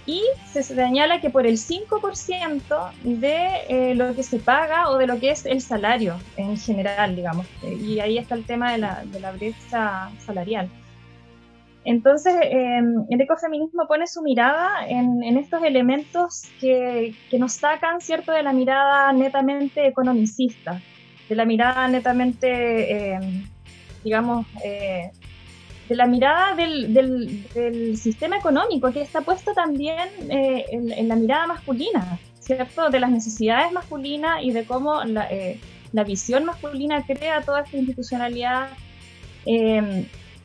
y se señala que por el 5% de eh, lo que se paga o de lo que es el salario en general, digamos. Y ahí está el tema de la brecha salarial. Entonces, el ecofeminismo pone su mirada en, en estos elementos que, que, nos sacan, ¿cierto?, de la mirada netamente economicista, de la mirada netamente digamos, eh, de la mirada del, del, sistema económico, que está puesto también eh, en, la mirada masculina, ¿cierto? De las necesidades masculinas y de cómo la, eh, la visión masculina crea toda esta institucionalidad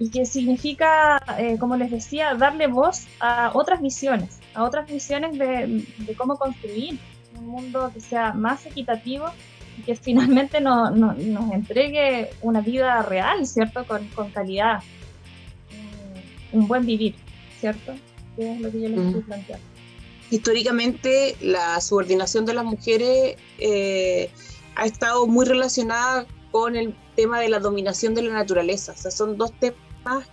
y que significa, como les decía, darle voz a otras visiones, a otras visiones de, de cómo construir un mundo que sea más equitativo que finalmente no, nos entregue una vida real, ¿cierto? Con, con calidad, un, buen vivir, ¿cierto? Que es lo que yo les estoy planteando. Históricamente, la subordinación de las mujeres eh, ha estado muy relacionada con el tema de la dominación de la naturaleza. O sea, son dos temas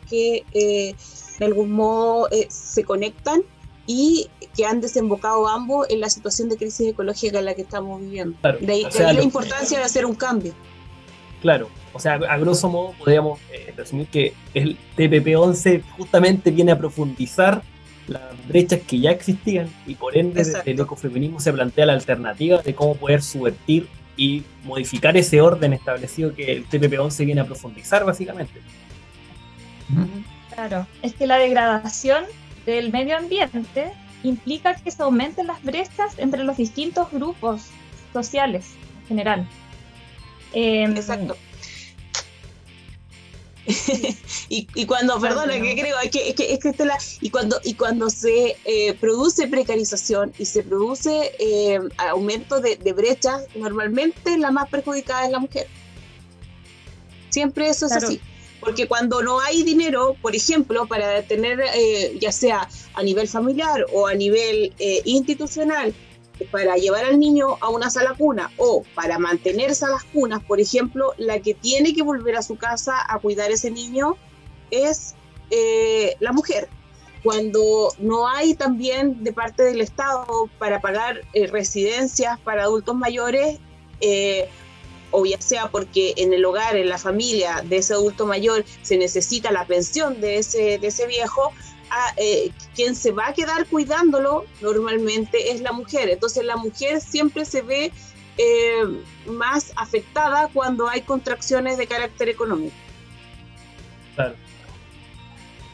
que eh, de algún modo eh, se conectan y que han desembocado ambos en la situación de crisis ecológica en la que estamos viviendo. de ahí, la importancia de hacer un cambio. Claro, o sea, a grosso modo podríamos eh, resumir que el TPP-11 justamente viene a profundizar las brechas que ya existían y por ende el ecofeminismo se plantea la alternativa de cómo poder subvertir y modificar ese orden establecido que el TPP-11 viene a profundizar básicamente. Claro, es que la degradación del medio ambiente implica que se aumenten las brechas entre los distintos grupos sociales en general. Em, Exacto. <laughs> y, cuando, perdona, que creo, es que, es que, la, y cuando, y cuando se eh, produce precarización y se produce eh, aumento de, brechas, normalmente la más perjudicada es la mujer. Siempre eso es así. Porque cuando no hay dinero, por ejemplo, para tener, eh, ya sea a nivel familiar o a nivel eh, institucional, para llevar al niño a una sala cuna o para mantener salas cunas, por ejemplo, la que tiene que volver a su casa a cuidar a ese niño es eh, la mujer. Cuando no hay también de parte del Estado para pagar residencias para adultos mayores, o ya sea porque en el hogar, en la familia de ese adulto mayor se necesita la pensión de ese, de ese viejo, eh, quien se va a quedar cuidándolo normalmente es la mujer. Entonces la mujer siempre se ve eh, más afectada cuando hay contracciones de carácter económico. Claro.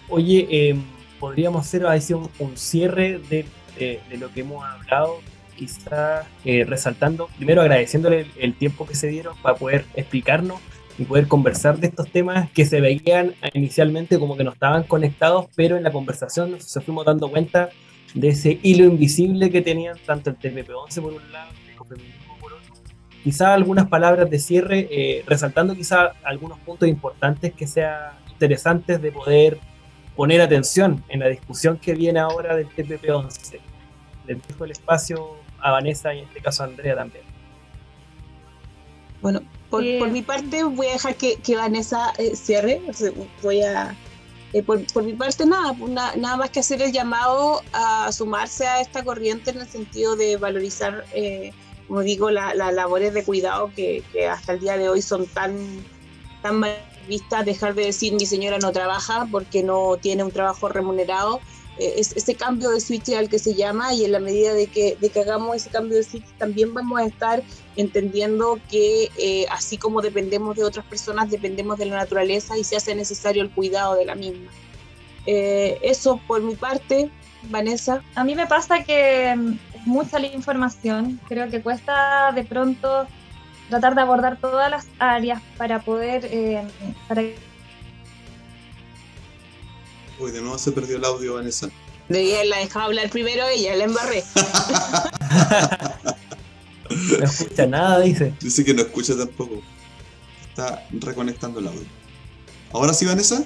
Oye, eh, podríamos hacer a un, un cierre de, de, lo que hemos hablado, quizás resaltando, primero agradeciéndole el tiempo que se dieron para poder explicarnos y poder conversar de estos temas que se veían inicialmente como que no estaban conectados, pero en la conversación se fuimos dando cuenta de ese hilo invisible que tenían tanto el TPP-11 por un lado el ecofeminismo por otro. Quizá algunas palabras de cierre, eh, resaltando quizá algunos puntos importantes que sean interesantes de poder poner atención en la discusión que viene ahora del TPP-11. Le dejo el espacio a Vanessa y en este caso a Andrea también. Bueno, por, mi parte voy a dejar que, Vanessa eh, cierre. Voy a, eh, por, mi parte nada, pues, nada más que hacer el llamado a sumarse a esta corriente en el sentido de valorizar, eh, como digo, las labores de cuidado que, hasta el día de hoy son tan, tan mal vistas. Dejar de decir mi señora no trabaja porque no tiene un trabajo remunerado eh, ese cambio de switch al que se llama y en la medida de que, de que hagamos ese cambio de switch también vamos a estar entendiendo que eh, así como dependemos de otras personas, dependemos de la naturaleza y se hace necesario el cuidado de la misma. Eh, eso por mi parte, Vanessa. A mí me pasa que mm, es mucha la información, creo que cuesta de pronto tratar de abordar todas las áreas para poder, para Uy, de nuevo se perdió el audio, Vanessa. Debía la dejado hablar primero ella, la embarré. <laughs> no escucha nada, dice. Dice que no escucha tampoco. Está reconectando el audio. ¿Ahora sí, Vanessa?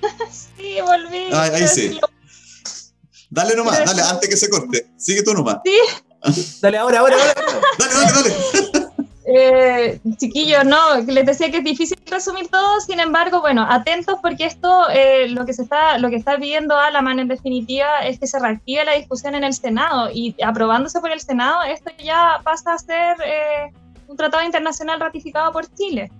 <laughs> sí, volví. ahí sí. Dale nomás, dale, antes que se corte. Sigue tú nomás. Sí. dale, ahora, ahora, ahora. dale, dale, dale. Eh, chiquillos, no, les decía que es difícil resumir todo, sin embargo, bueno, atentos porque esto, eh, lo que se está, lo que está pidiendo Alaman en definitiva es que se reactive la discusión en el Senado y aprobándose por el Senado, esto ya pasa a ser eh, un tratado internacional ratificado por Chile.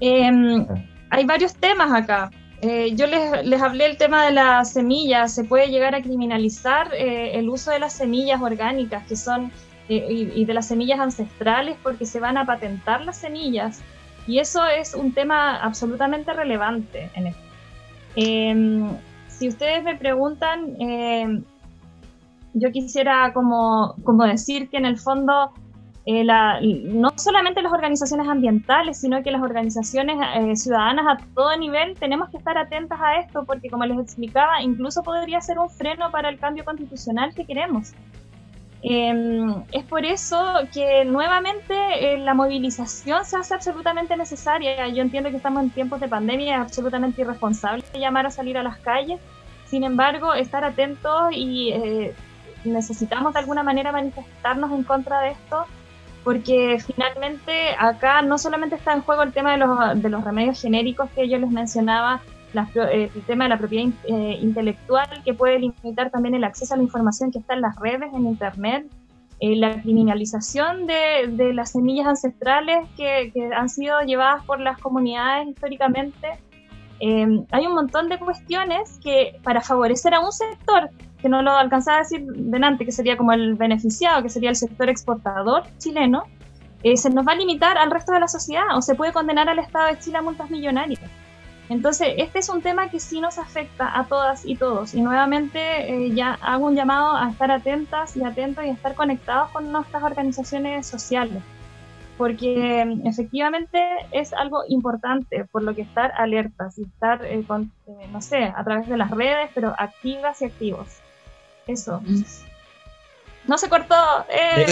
Em, hay varios temas acá. Eh, yo les, les, hablé el tema de las semillas, se puede llegar a criminalizar el uso de las semillas orgánicas, que son y, de las semillas ancestrales porque se van a patentar las semillas y eso es un tema absolutamente relevante en esto. Em, si ustedes me preguntan, em, yo quisiera como, como, decir que en el fondo eh, la, no solamente las organizaciones ambientales, sino que las organizaciones eh, ciudadanas a todo nivel tenemos que estar atentas a esto porque como les explicaba, incluso podría ser un freno para el cambio constitucional que queremos. Em, es por eso que nuevamente eh, la movilización se hace absolutamente necesaria. Yo entiendo que estamos en tiempos de pandemia, es absolutamente irresponsable llamar a salir a las calles. Sin embargo, estar atentos y eh, necesitamos de alguna manera manifestarnos en contra de esto, porque finalmente acá no solamente está en juego el tema de los remedios genéricos que yo les mencionaba, eh, el tema de la propiedad eh, intelectual, que puede limitar también el acceso a la información que está en las redes, en Internet, eh, la criminalización de, de, las semillas ancestrales que, que, han sido llevadas por las comunidades históricamente. hay un montón de cuestiones que para favorecer a un sector, que no lo alcanzaba a decir delante, que sería como el beneficiado, que sería el sector exportador chileno, se nos va a limitar al resto de la sociedad o se puede condenar al Estado de Chile a multas millonarias. Entonces, este es un tema que sí nos afecta a todas y todos. Y nuevamente eh, ya hago un llamado a estar atentas y atentos y estar conectados con nuestras organizaciones sociales. Porque mm, efectivamente es algo importante, por lo que estar alertas y estar, eh, con, eh, no sé, a través de las redes, pero activas y activos. Eso. No se cortó. Eh.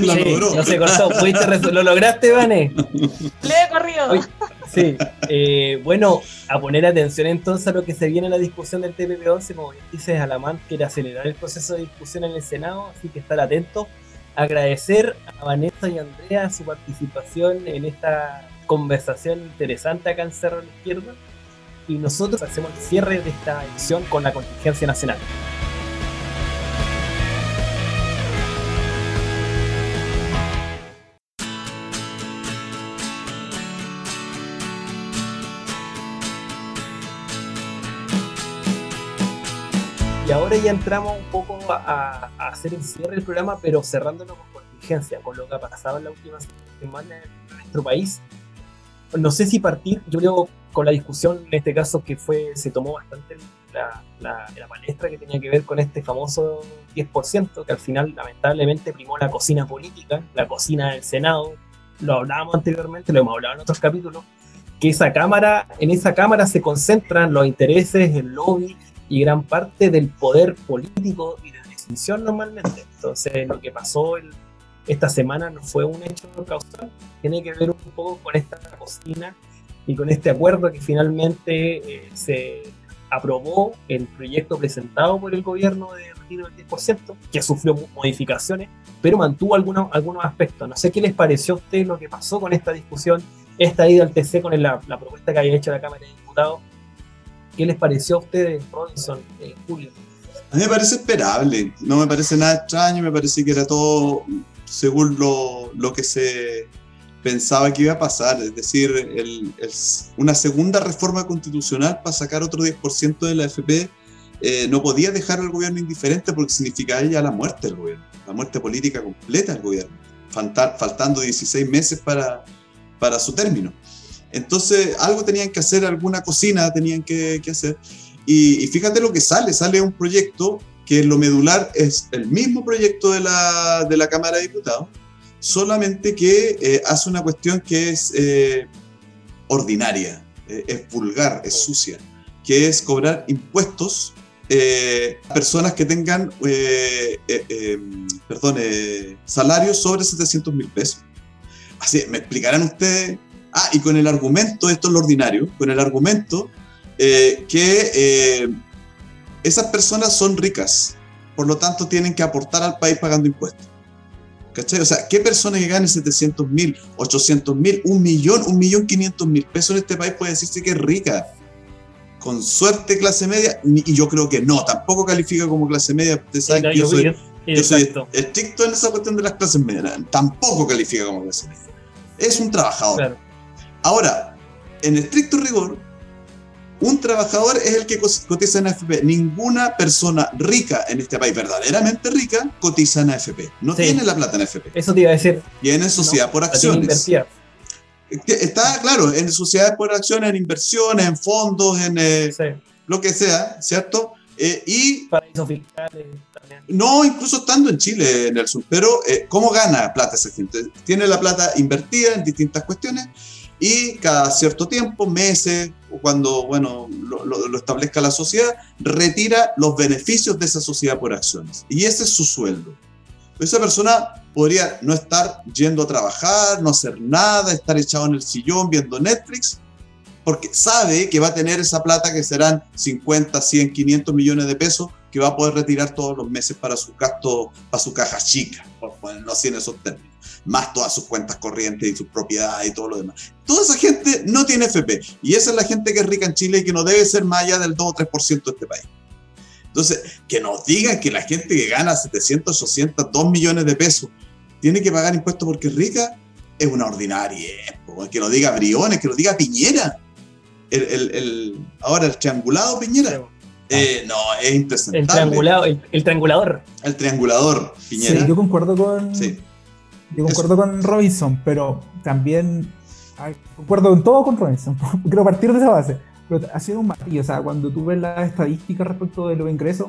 <laughs> no se cortó. ¿Lo lograste, Vane? Le he corrido. sí. Eh, bueno, a poner atención entonces a lo que se viene en la discusión del TPP-11. Como dices, Alamán quiere acelerar el proceso de discusión en el Senado, así que estar atentos. Agradecer a Vanessa y Andrea su participación en esta conversación interesante acá en Cerro de la Izquierda. Y nosotros hacemos el cierre de esta edición con la contingencia nacional. Y ahora ya entramos un poco a, hacer el cierre del programa, pero cerrándolo con contingencia, con lo que ha pasado en la última semana en nuestro país. No sé si partir, yo creo, con la discusión en este caso que fue, se tomó bastante la, la, la palestra que tenía que ver con este famoso 10%, que al final lamentablemente primó la cocina política, la cocina del Senado, lo hablábamos anteriormente, lo hemos hablado en otros capítulos, que esa cámara, en esa cámara se concentran los intereses, el lobby y gran parte del poder político y de decisión normalmente. Entonces, lo que pasó esta semana no fue un hecho causal, tiene que ver un poco con esta cocina y con este acuerdo que finalmente eh, se aprobó el proyecto presentado por el gobierno de retiro del 10%, que sufrió modificaciones, pero mantuvo algunos, algunos aspectos. No sé qué les pareció a ustedes lo que pasó con esta discusión, esta ida al TC con la, la propuesta que había hecho la Cámara de Diputados ¿Qué les pareció a ustedes, Robinson, eh, Julio? A mí me parece esperable, no me parece nada extraño, me parece que era todo según lo, lo que se pensaba que iba a pasar, es decir, una segunda reforma constitucional para sacar otro 10% de la FP eh, no podía dejar al gobierno indiferente porque significaba ya la muerte del gobierno, la muerte política completa del gobierno, faltando 16 meses para, para su término. Entonces, algo tenían que hacer, alguna cocina tenían que, hacer. Y, fíjate lo que sale, sale un proyecto que lo medular es el mismo proyecto de la, de la Cámara de Diputados, solamente que eh, hace una cuestión que es eh, ordinaria, eh, es vulgar, es sucia, que es cobrar impuestos a personas que tengan, perdón, salarios sobre 700 mil pesos. Así, me explicarán ustedes Ah, y con el argumento, esto es lo ordinario, con el argumento eh, que eh, esas personas son ricas, por lo tanto tienen que aportar al país pagando impuestos. ¿Cachai? O sea, ¿qué persona que gane 700 mil, 800 mil, un millón, un millón 500 mil pesos en este país puede decirse que es rica? Con suerte clase media, y yo creo que no, tampoco califica como clase media. Ustedes saben que yo soy, yo soy estricto en esa cuestión de las clases medias, tampoco califica como clase media. Es un trabajador. Ahora, en estricto rigor, un trabajador es el que cotiza en AFP. Ninguna persona rica en este país, verdaderamente rica, cotiza en AFP. No tiene la plata en AFP. Eso te iba a decir. Tiene sociedad por acciones. Está claro, en sociedades por acciones, en inversiones, en fondos, en eh, lo que sea, ¿cierto? Eh, y fiscales también. No, incluso estando en Chile, Nelson. Pero, eh, ¿cómo gana plata esa gente? Tiene la plata invertida en distintas cuestiones y cada cierto tiempo, meses, cuando bueno, lo, establezca la sociedad, retira los beneficios de esa sociedad por acciones. Y ese es su sueldo. Esa persona podría no estar yendo a trabajar, no hacer nada, estar echado en el sillón viendo Netflix, porque sabe que va a tener esa plata que serán 50, 100, 500 millones de pesos que va a poder retirar todos los meses para su gasto, para su caja chica, por ponerlo así en esos términos más todas sus cuentas corrientes y sus propiedades y todo lo demás. Toda esa gente no tiene FP y esa es la gente que es rica en Chile y que no debe ser más allá del 2 o 3% de este país. Entonces, que nos digan que la gente que gana 700, 800, 2 millones de pesos tiene que pagar impuestos porque es rica, es una ordinaria. Que lo diga Briones, que lo diga Piñera. El, el, ahora el triangulado Piñera. Eh, no, es impresionante. El, triangulado, el, triangulador. El triangulador Piñera. Sí, yo concuerdo con, sí. Yo concuerdo con Robinson, pero también concuerdo en todo con Robinson. <laughs> Quiero partir de esa base. Pero ha sido un matiz. O sea, cuando tú ves las estadísticas respecto de los ingresos,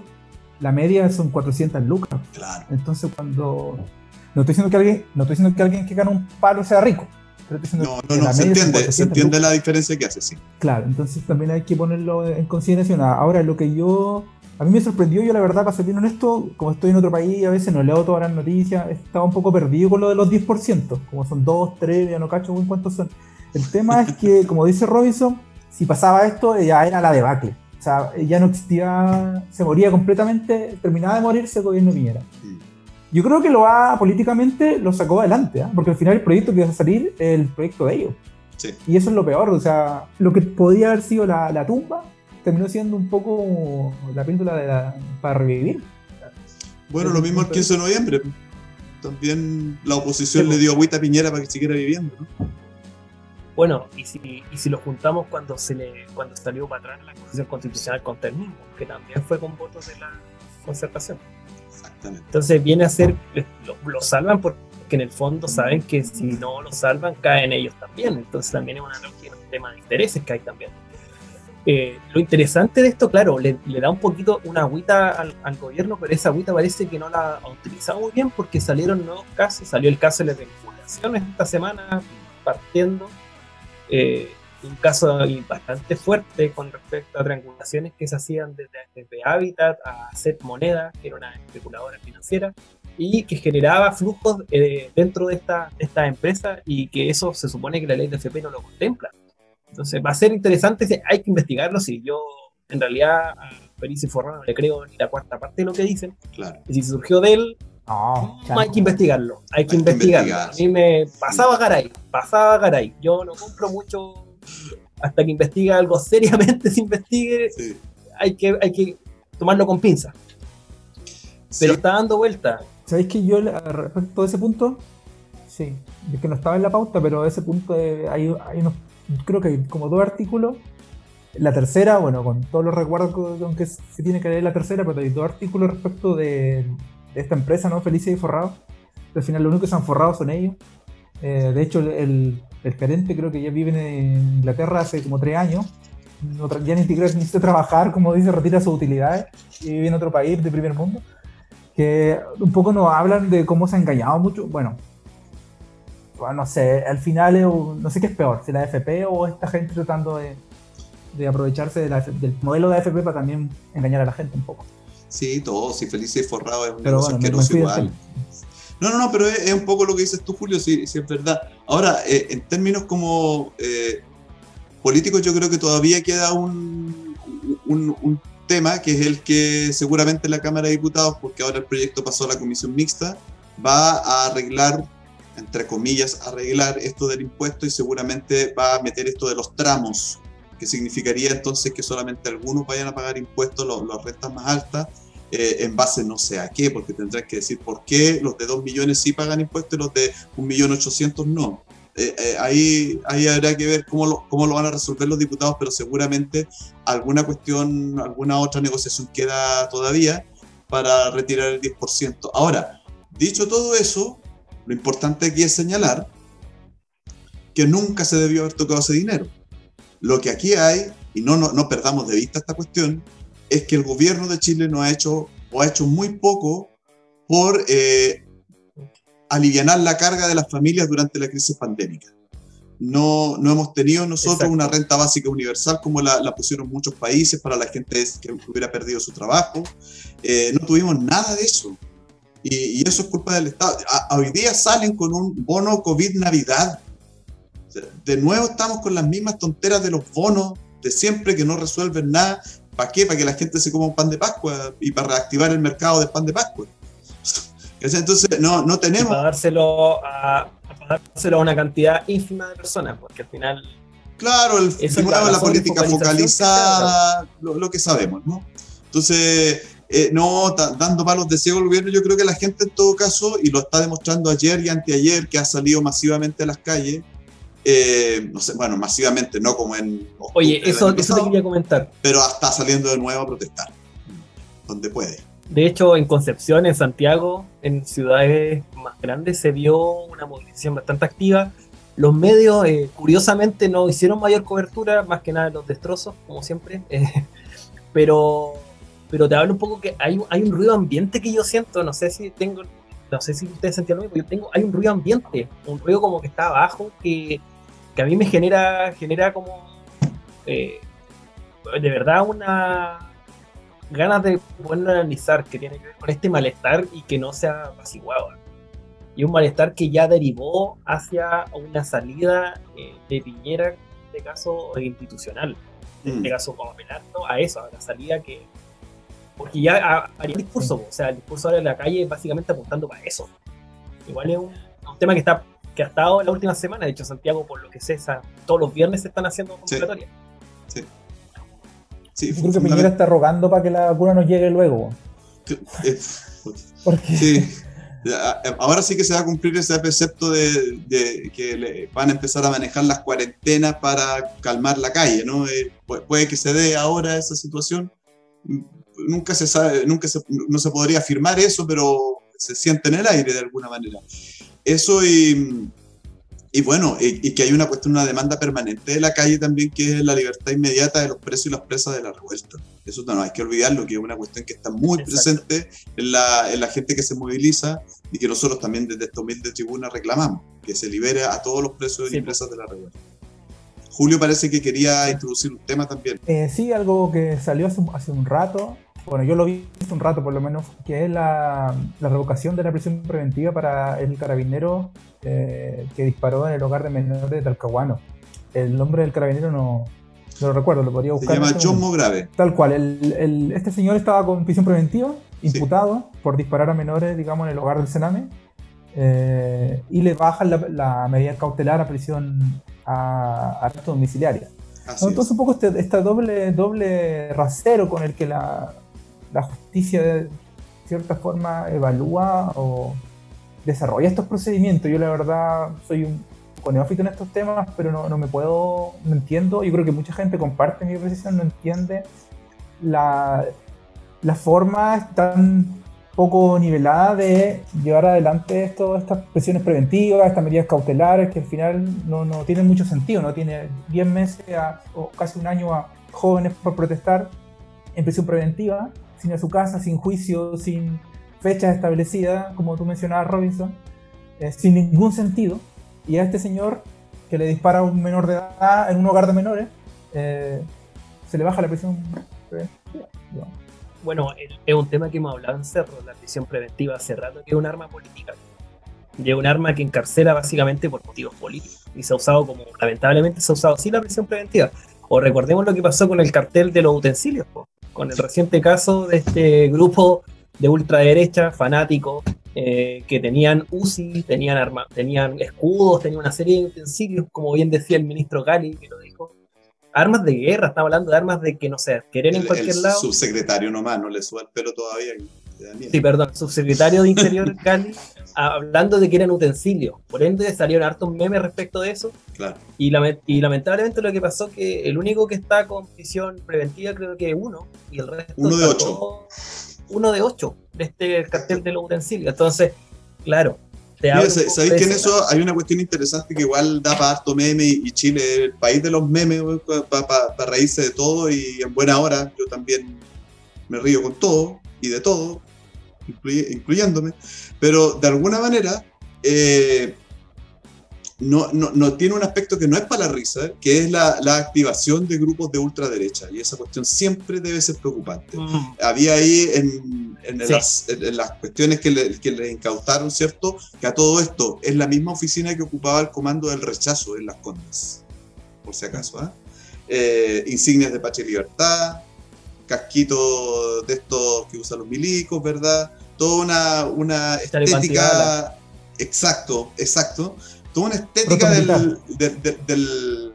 la media son 400 lucas. Claro. Entonces, cuando. No estoy diciendo que alguien, no estoy diciendo que alguien que gana un palo sea rico. Pero estoy no, no, no, se entiende, se entiende la diferencia que hace, sí. Claro, entonces también hay que ponerlo en consideración. Ahora, lo que yo a mí me sorprendió, yo la verdad, para ser bien honesto, como estoy en otro país, a veces no leo todas las noticias, estaba un poco perdido con lo de los 10%, como son 2, 3, ya no cacho en cuántos son. El tema es que, <laughs> como dice Robinson, si pasaba esto, ya era la debacle. O sea, ya no existía, se moría completamente, terminaba de morirse el gobierno Piñera. Yo creo que lo ha, políticamente, lo sacó adelante, ¿ah? porque al final el proyecto que iba a salir es el proyecto de ellos. Y eso es lo peor, o sea, lo que podía haber sido la, la tumba, terminó siendo un poco la píldora de la, para revivir. Bueno, lo mismo el 15 de noviembre. También la oposición le dio agüita a Piñera para que siguiera viviendo. Bueno, y si, y si lo juntamos cuando se le cuando salió para atrás la Constitución Constitucional contra el mismo, que también fue con votos de la concertación. Exactamente. Entonces viene a ser, lo, lo salvan porque en el fondo saben que si no lo salvan caen ellos también. Entonces también es una un tema de intereses que hay también. Eh, lo interesante de esto, claro, le, da un poquito una agüita al, gobierno, pero esa agüita parece que no la ha utilizado muy bien porque salieron nuevos casos, salió el caso de la vinculación esta semana partiendo, eh, un caso bastante fuerte con respecto a triangulaciones que se hacían desde, desde Habitat a Set Moneda, que era una especuladora financiera, y que generaba flujos eh, dentro de esta, de esta empresa y que eso se supone que la ley de FP no lo contempla. Entonces va a ser interesante, hay que investigarlo, si yo en realidad a Felice Forrano no le creo ni la cuarta parte de lo que dicen, Claro. y si surgió de él, No, no, hay que investigarlo, hay que Hay que investigarlo. investigar. A mí me pasaba Garay, pasaba Garay. Yo no compro mucho hasta que investigue algo <laughs> seriamente, se investigue, Sí. hay que, hay que tomarlo con pinza. Pero está dando vuelta. ¿Sabéis que yo respecto a ese punto? Sí, es que no estaba en la pauta, pero ese punto eh, hay, hay unos, creo que hay como dos artículos. La tercera, bueno, con todos los recuerdos con que se tiene que leer la tercera, pero hay dos artículos respecto de, de esta empresa, ¿no? Felicia y Forrado. Al final, lo único que se han forrado son ellos. Eh, de hecho, el, el gerente creo que ya vive en Inglaterra hace como tres años. No ya ni siquiera <laughs> necesita trabajar, como dice, retira sus utilidades y vive en otro país de primer mundo que un poco nos hablan de cómo se ha engañado mucho. Bueno, bueno, no sé, al final es un- no sé qué es peor, si la AFP o esta gente tratando de, de aprovecharse de la- del modelo de AFP para también engañar a la gente un poco. Sí, todo, si Felice y Forrado es un Pero negocio bueno, asqueroso igual. No, no, no, pero es, es un poco lo que dices tú, Julio, sí es verdad. Ahora, eh, en términos como eh, políticos, yo creo que todavía queda un, un, un tema que es el que seguramente la Cámara de Diputados, porque ahora el proyecto pasó a la comisión mixta, va a arreglar, entre comillas, arreglar esto del impuesto y seguramente va a meter esto de los tramos, que significaría entonces que solamente algunos vayan a pagar impuestos, las rentas más altas, eh, en base no sé a qué, porque tendrán que decir por qué los de 2 millones sí pagan impuestos y los de 1.800.000 no. Eh, eh, ahí, ahí habrá que ver cómo lo, cómo lo van a resolver los diputados, pero seguramente alguna cuestión, alguna otra negociación queda todavía para retirar el 10%. Ahora, dicho todo eso, lo importante aquí es señalar que nunca se debió haber tocado ese dinero. Lo que aquí hay, y no, no, no perdamos de vista esta cuestión, es que el gobierno de Chile no ha hecho o ha hecho muy poco por eh, aliviar la carga de las familias durante la crisis pandémica. No, no hemos tenido nosotros Exacto. una renta básica universal como la, la pusieron muchos países para la gente que hubiera perdido su trabajo. Eh, no tuvimos nada de eso. Y, y eso es culpa del Estado. A- hoy día salen con un bono COVID Navidad. O sea, de nuevo estamos con las mismas tonteras de los bonos de siempre que no resuelven nada. ¿Para qué? Para que la gente se coma un pan de Pascua y para reactivar el mercado del pan de Pascua. <laughs> Entonces, no, no Y tenemos. para dárselo a, dárselo a una cantidad ínfima de personas, porque al final Claro, el, es de la de política focalizada, lo, lo que sabemos, ¿no? Entonces, eh, no, dando palos de ciego al gobierno, yo creo que la gente en todo caso, y lo está demostrando ayer y anteayer, que ha salido masivamente a las calles, eh, no sé, bueno, masivamente, no como en octubre Oye, eso, año eso te pasado, quería comentar. pero está saliendo de nuevo a protestar, donde puede. De hecho, en Concepción, en Santiago, en ciudades más grandes, se vio una movilización bastante activa. Los medios, eh, curiosamente, no hicieron mayor cobertura, más que nada los destrozos, como siempre. eh, pero, pero te hablo un poco que hay, hay un ruido ambiente que yo siento, no sé si tengo, no sé si ustedes sentían lo mismo, yo tengo, hay un ruido ambiente, un ruido como que está abajo, que, que a mí me genera, genera como, eh, de verdad, una ganas de poder analizar que tiene que ver con este malestar y que no sea apaciguado. Y un malestar que ya derivó hacia una salida eh, de Piñera, en este caso institucional, en este Mm. caso como apelando a eso, a la salida que... Porque ya ha- haría el discurso, o sea, el discurso ahora en la calle es básicamente apuntando para eso. Igual es un, un tema que está que ha estado en la última semana, de hecho Santiago, por lo que sé, esa- todos los viernes se están haciendo convocatorias. Sí, Yo fue creo que. Piñera está rogando para que la vacuna nos llegue luego. Eh, Porque Sí, Ahora sí que se va a cumplir ese precepto de, que le van a empezar a manejar las cuarentenas para calmar la calle, ¿no? Eh, puede que se dé ahora esa situación. Nunca se sabe, nunca se, no se podría afirmar eso, pero se siente en el aire de alguna manera. Eso y, y bueno, y, que hay una cuestión, una demanda permanente de la calle también, que es la libertad inmediata de los presos y las presas de la revuelta. Eso no, hay que olvidarlo, que es una cuestión que está muy presente en la, en la, gente que se moviliza y que nosotros también desde esta humilde tribuna reclamamos, que se libere a todos los presos y presas de la revuelta. Julio parece que quería introducir un tema también. Eh, sí, algo que salió hace, hace un rato, bueno, yo lo vi hace un rato por lo menos, que es la, la revocación de la prisión preventiva para el carabinero eh, que disparó en el hogar de menores de Talcahuano. El nombre del carabinero no, lo recuerdo, lo podría buscar. Se llama John Mograve. Tal cual, el, este señor estaba con prisión preventiva, imputado por disparar a menores, digamos, en el hogar del Sename, eh, y le bajan la, medida cautelar a prisión a arresto domiciliaria. Entonces, un poco este, este, doble, doble rasero con el que la, la justicia de cierta forma evalúa o desarrolla estos procedimientos. Yo la verdad soy un poco neófito en estos temas, pero no, no me puedo, no entiendo, yo creo que mucha gente comparte mi precisión, no entiende la, la forma tan poco nivelada de llevar adelante esto, estas presiones preventivas, estas medidas cautelares que al final no, no tienen mucho sentido, no tiene 10 meses o casi un año a jóvenes por protestar en prisión preventiva, sin a su casa, sin juicio, sin fechas establecidas, como tú mencionabas, Robinson, eh, sin ningún sentido. Y a este señor que le dispara a un menor de edad en un hogar de menores, eh, se le baja la prisión preventiva. Bueno, es un tema que hemos hablado en Cerro, la prisión preventiva hace rato, que es un arma política. Y es un arma que encarcela básicamente por motivos políticos. Y se ha usado como, lamentablemente, se ha usado así la prisión preventiva. O recordemos lo que pasó con el cartel de los utensilios, con el reciente caso de este grupo de ultraderecha, fanáticos, eh, que tenían UCI, tenían, arma, tenían escudos, tenían una serie de utensilios, como bien decía el ministro Gali, que lo dijo. Armas de guerra, estaba hablando de armas de que, no sé, querer en cualquier el lado. Subsecretario nomás, no le suba el pelo todavía. Sí, perdón, subsecretario de Interior <laughs> Cali, hablando de que eran utensilios. Por ende, salieron hartos memes respecto de eso. Claro. Y, y lamentablemente lo que pasó que el único que está con prisión preventiva creo que es uno, y el resto. Uno de ocho uno de ocho de este cartel de los utensilios. Entonces, claro. ¿Sabéis que en eso hay una cuestión interesante que igual da para harto meme y Chile el país de los memes para reírse de todo y en buena hora yo también me río con todo y de todo, incluyéndome, pero de alguna manera eh, no, no, no, tiene un aspecto que no es para la risa, que es la, la, activación de grupos de ultraderecha. Y esa cuestión siempre debe ser preocupante. Mm. Había ahí en, en, las, en, las, cuestiones que le, que le, incautaron, ¿cierto? Que a todo esto es la misma oficina que ocupaba el comando del rechazo en las Condes, por si acaso. ¿ah? Eh, insignias de Pache Libertad, casquitos de estos que usan los milicos, ¿verdad? Toda una, una estética. Exacto, exacto toda una estética del,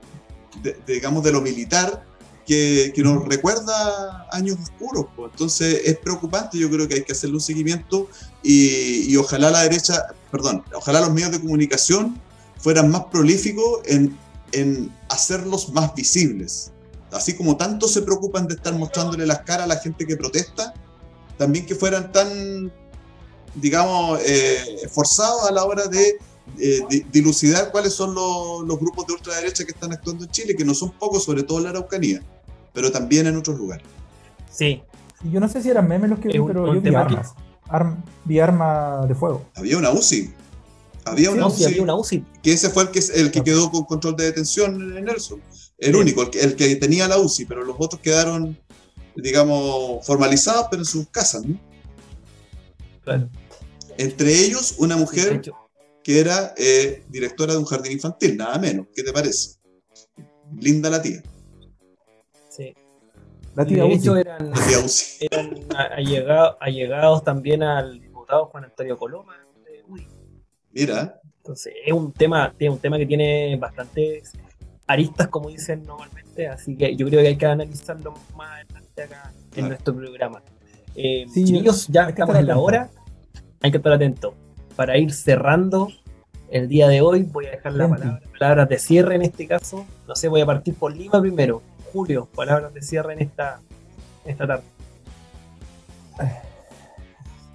digamos, de lo militar que, nos recuerda años oscuros. Entonces es preocupante, yo creo que hay que hacerle un seguimiento y, ojalá la derecha, perdón, ojalá los medios de comunicación fueran más prolíficos en, en hacerlos más visibles. Así como tanto se preocupan de estar mostrándole las caras a la gente que protesta, también que fueran tan, digamos, eh, esforzados a la hora de eh, dilucidar cuáles son los, grupos de ultraderecha que están actuando en Chile, que no son pocos, sobre todo en la Araucanía, pero también en otros lugares. Sí. Yo no sé si eran memes los que vi, pero yo vi armas. vi arma de fuego. Había una UCI. Había una, UCI, había una UCI. Que ese fue el que, el que quedó con control de detención en Nelson. El único, el que, el que tenía la UCI, pero los otros quedaron, digamos, formalizados, pero en sus casas, ¿no? Claro. Entre ellos, una mujer que era eh, directora de un jardín infantil, nada menos. ¿Qué te parece? Linda la tía. Sí. La tía de hecho, eran, eran allegados, también al diputado Juan Antonio Coloma. Mira. Entonces, es un tema, un tema que tiene bastantes aristas, como dicen normalmente, así que yo creo que hay que analizarlo más acá en nuestro programa. Eh, ya estamos en la hora, hay que estar atentos para ir cerrando el día de hoy. Voy a dejar la palabra, palabras de cierre en este caso. No sé, voy a partir por Lima primero. Julio, palabras de cierre en esta, en esta tarde.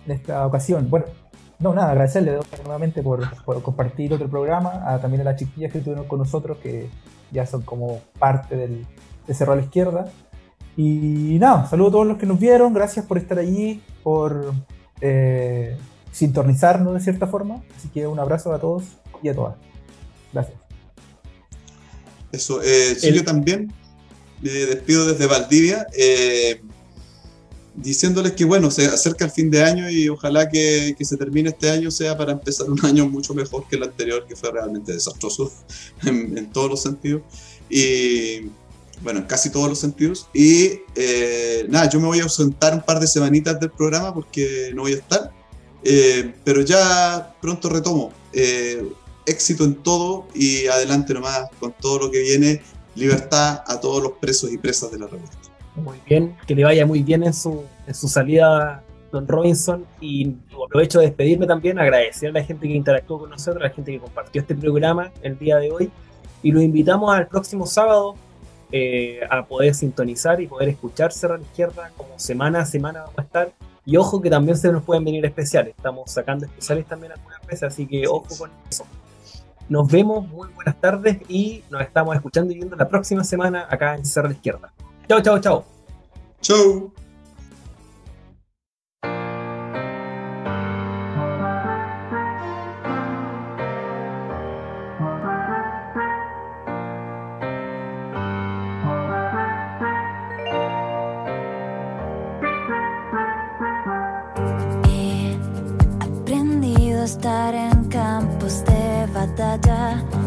En esta ocasión, bueno, no, nada, agradecerle nuevamente por, compartir otro programa, a, también a las chiquillas que estuvieron con nosotros, que ya son como parte del, de Cerro a la Izquierda. Y nada, saludo a todos los que nos vieron, gracias por estar allí, por eh, sintonizarnos de cierta forma. Así que un abrazo a todos y a todas. Gracias. Eso, eh, yo también me despido desde Valdivia. Eh, diciéndoles que bueno, se acerca el fin de año y ojalá que, que, se termine este año sea para empezar un año mucho mejor que el anterior, que fue realmente desastroso <laughs> en, en todos los sentidos. Y bueno, en casi todos los sentidos. Y eh, nada, yo me voy a ausentar un par de semanitas del programa porque no voy a estar, eh, pero ya pronto retomo. Eh, éxito en todo y adelante nomás con todo lo que viene. Libertad a todos los presos y presas de la revista. Muy bien, que le vaya muy bien en su, en su salida, don Robinson. Y aprovecho de despedirme también, agradecer a la gente que interactuó con nosotros, a la gente que compartió este programa el día de hoy. Y lo invitamos al próximo sábado eh, a poder sintonizar y poder escuchar Cerro a la Izquierda, como semana a semana vamos a estar. Y ojo que también se nos pueden venir especiales, estamos sacando especiales también algunas veces, así que ojo con eso. Nos vemos, muy buenas tardes y nos estamos escuchando y viendo la próxima semana acá en Cerro a la Izquierda. Chao, chao, chao. Chau. De batalla y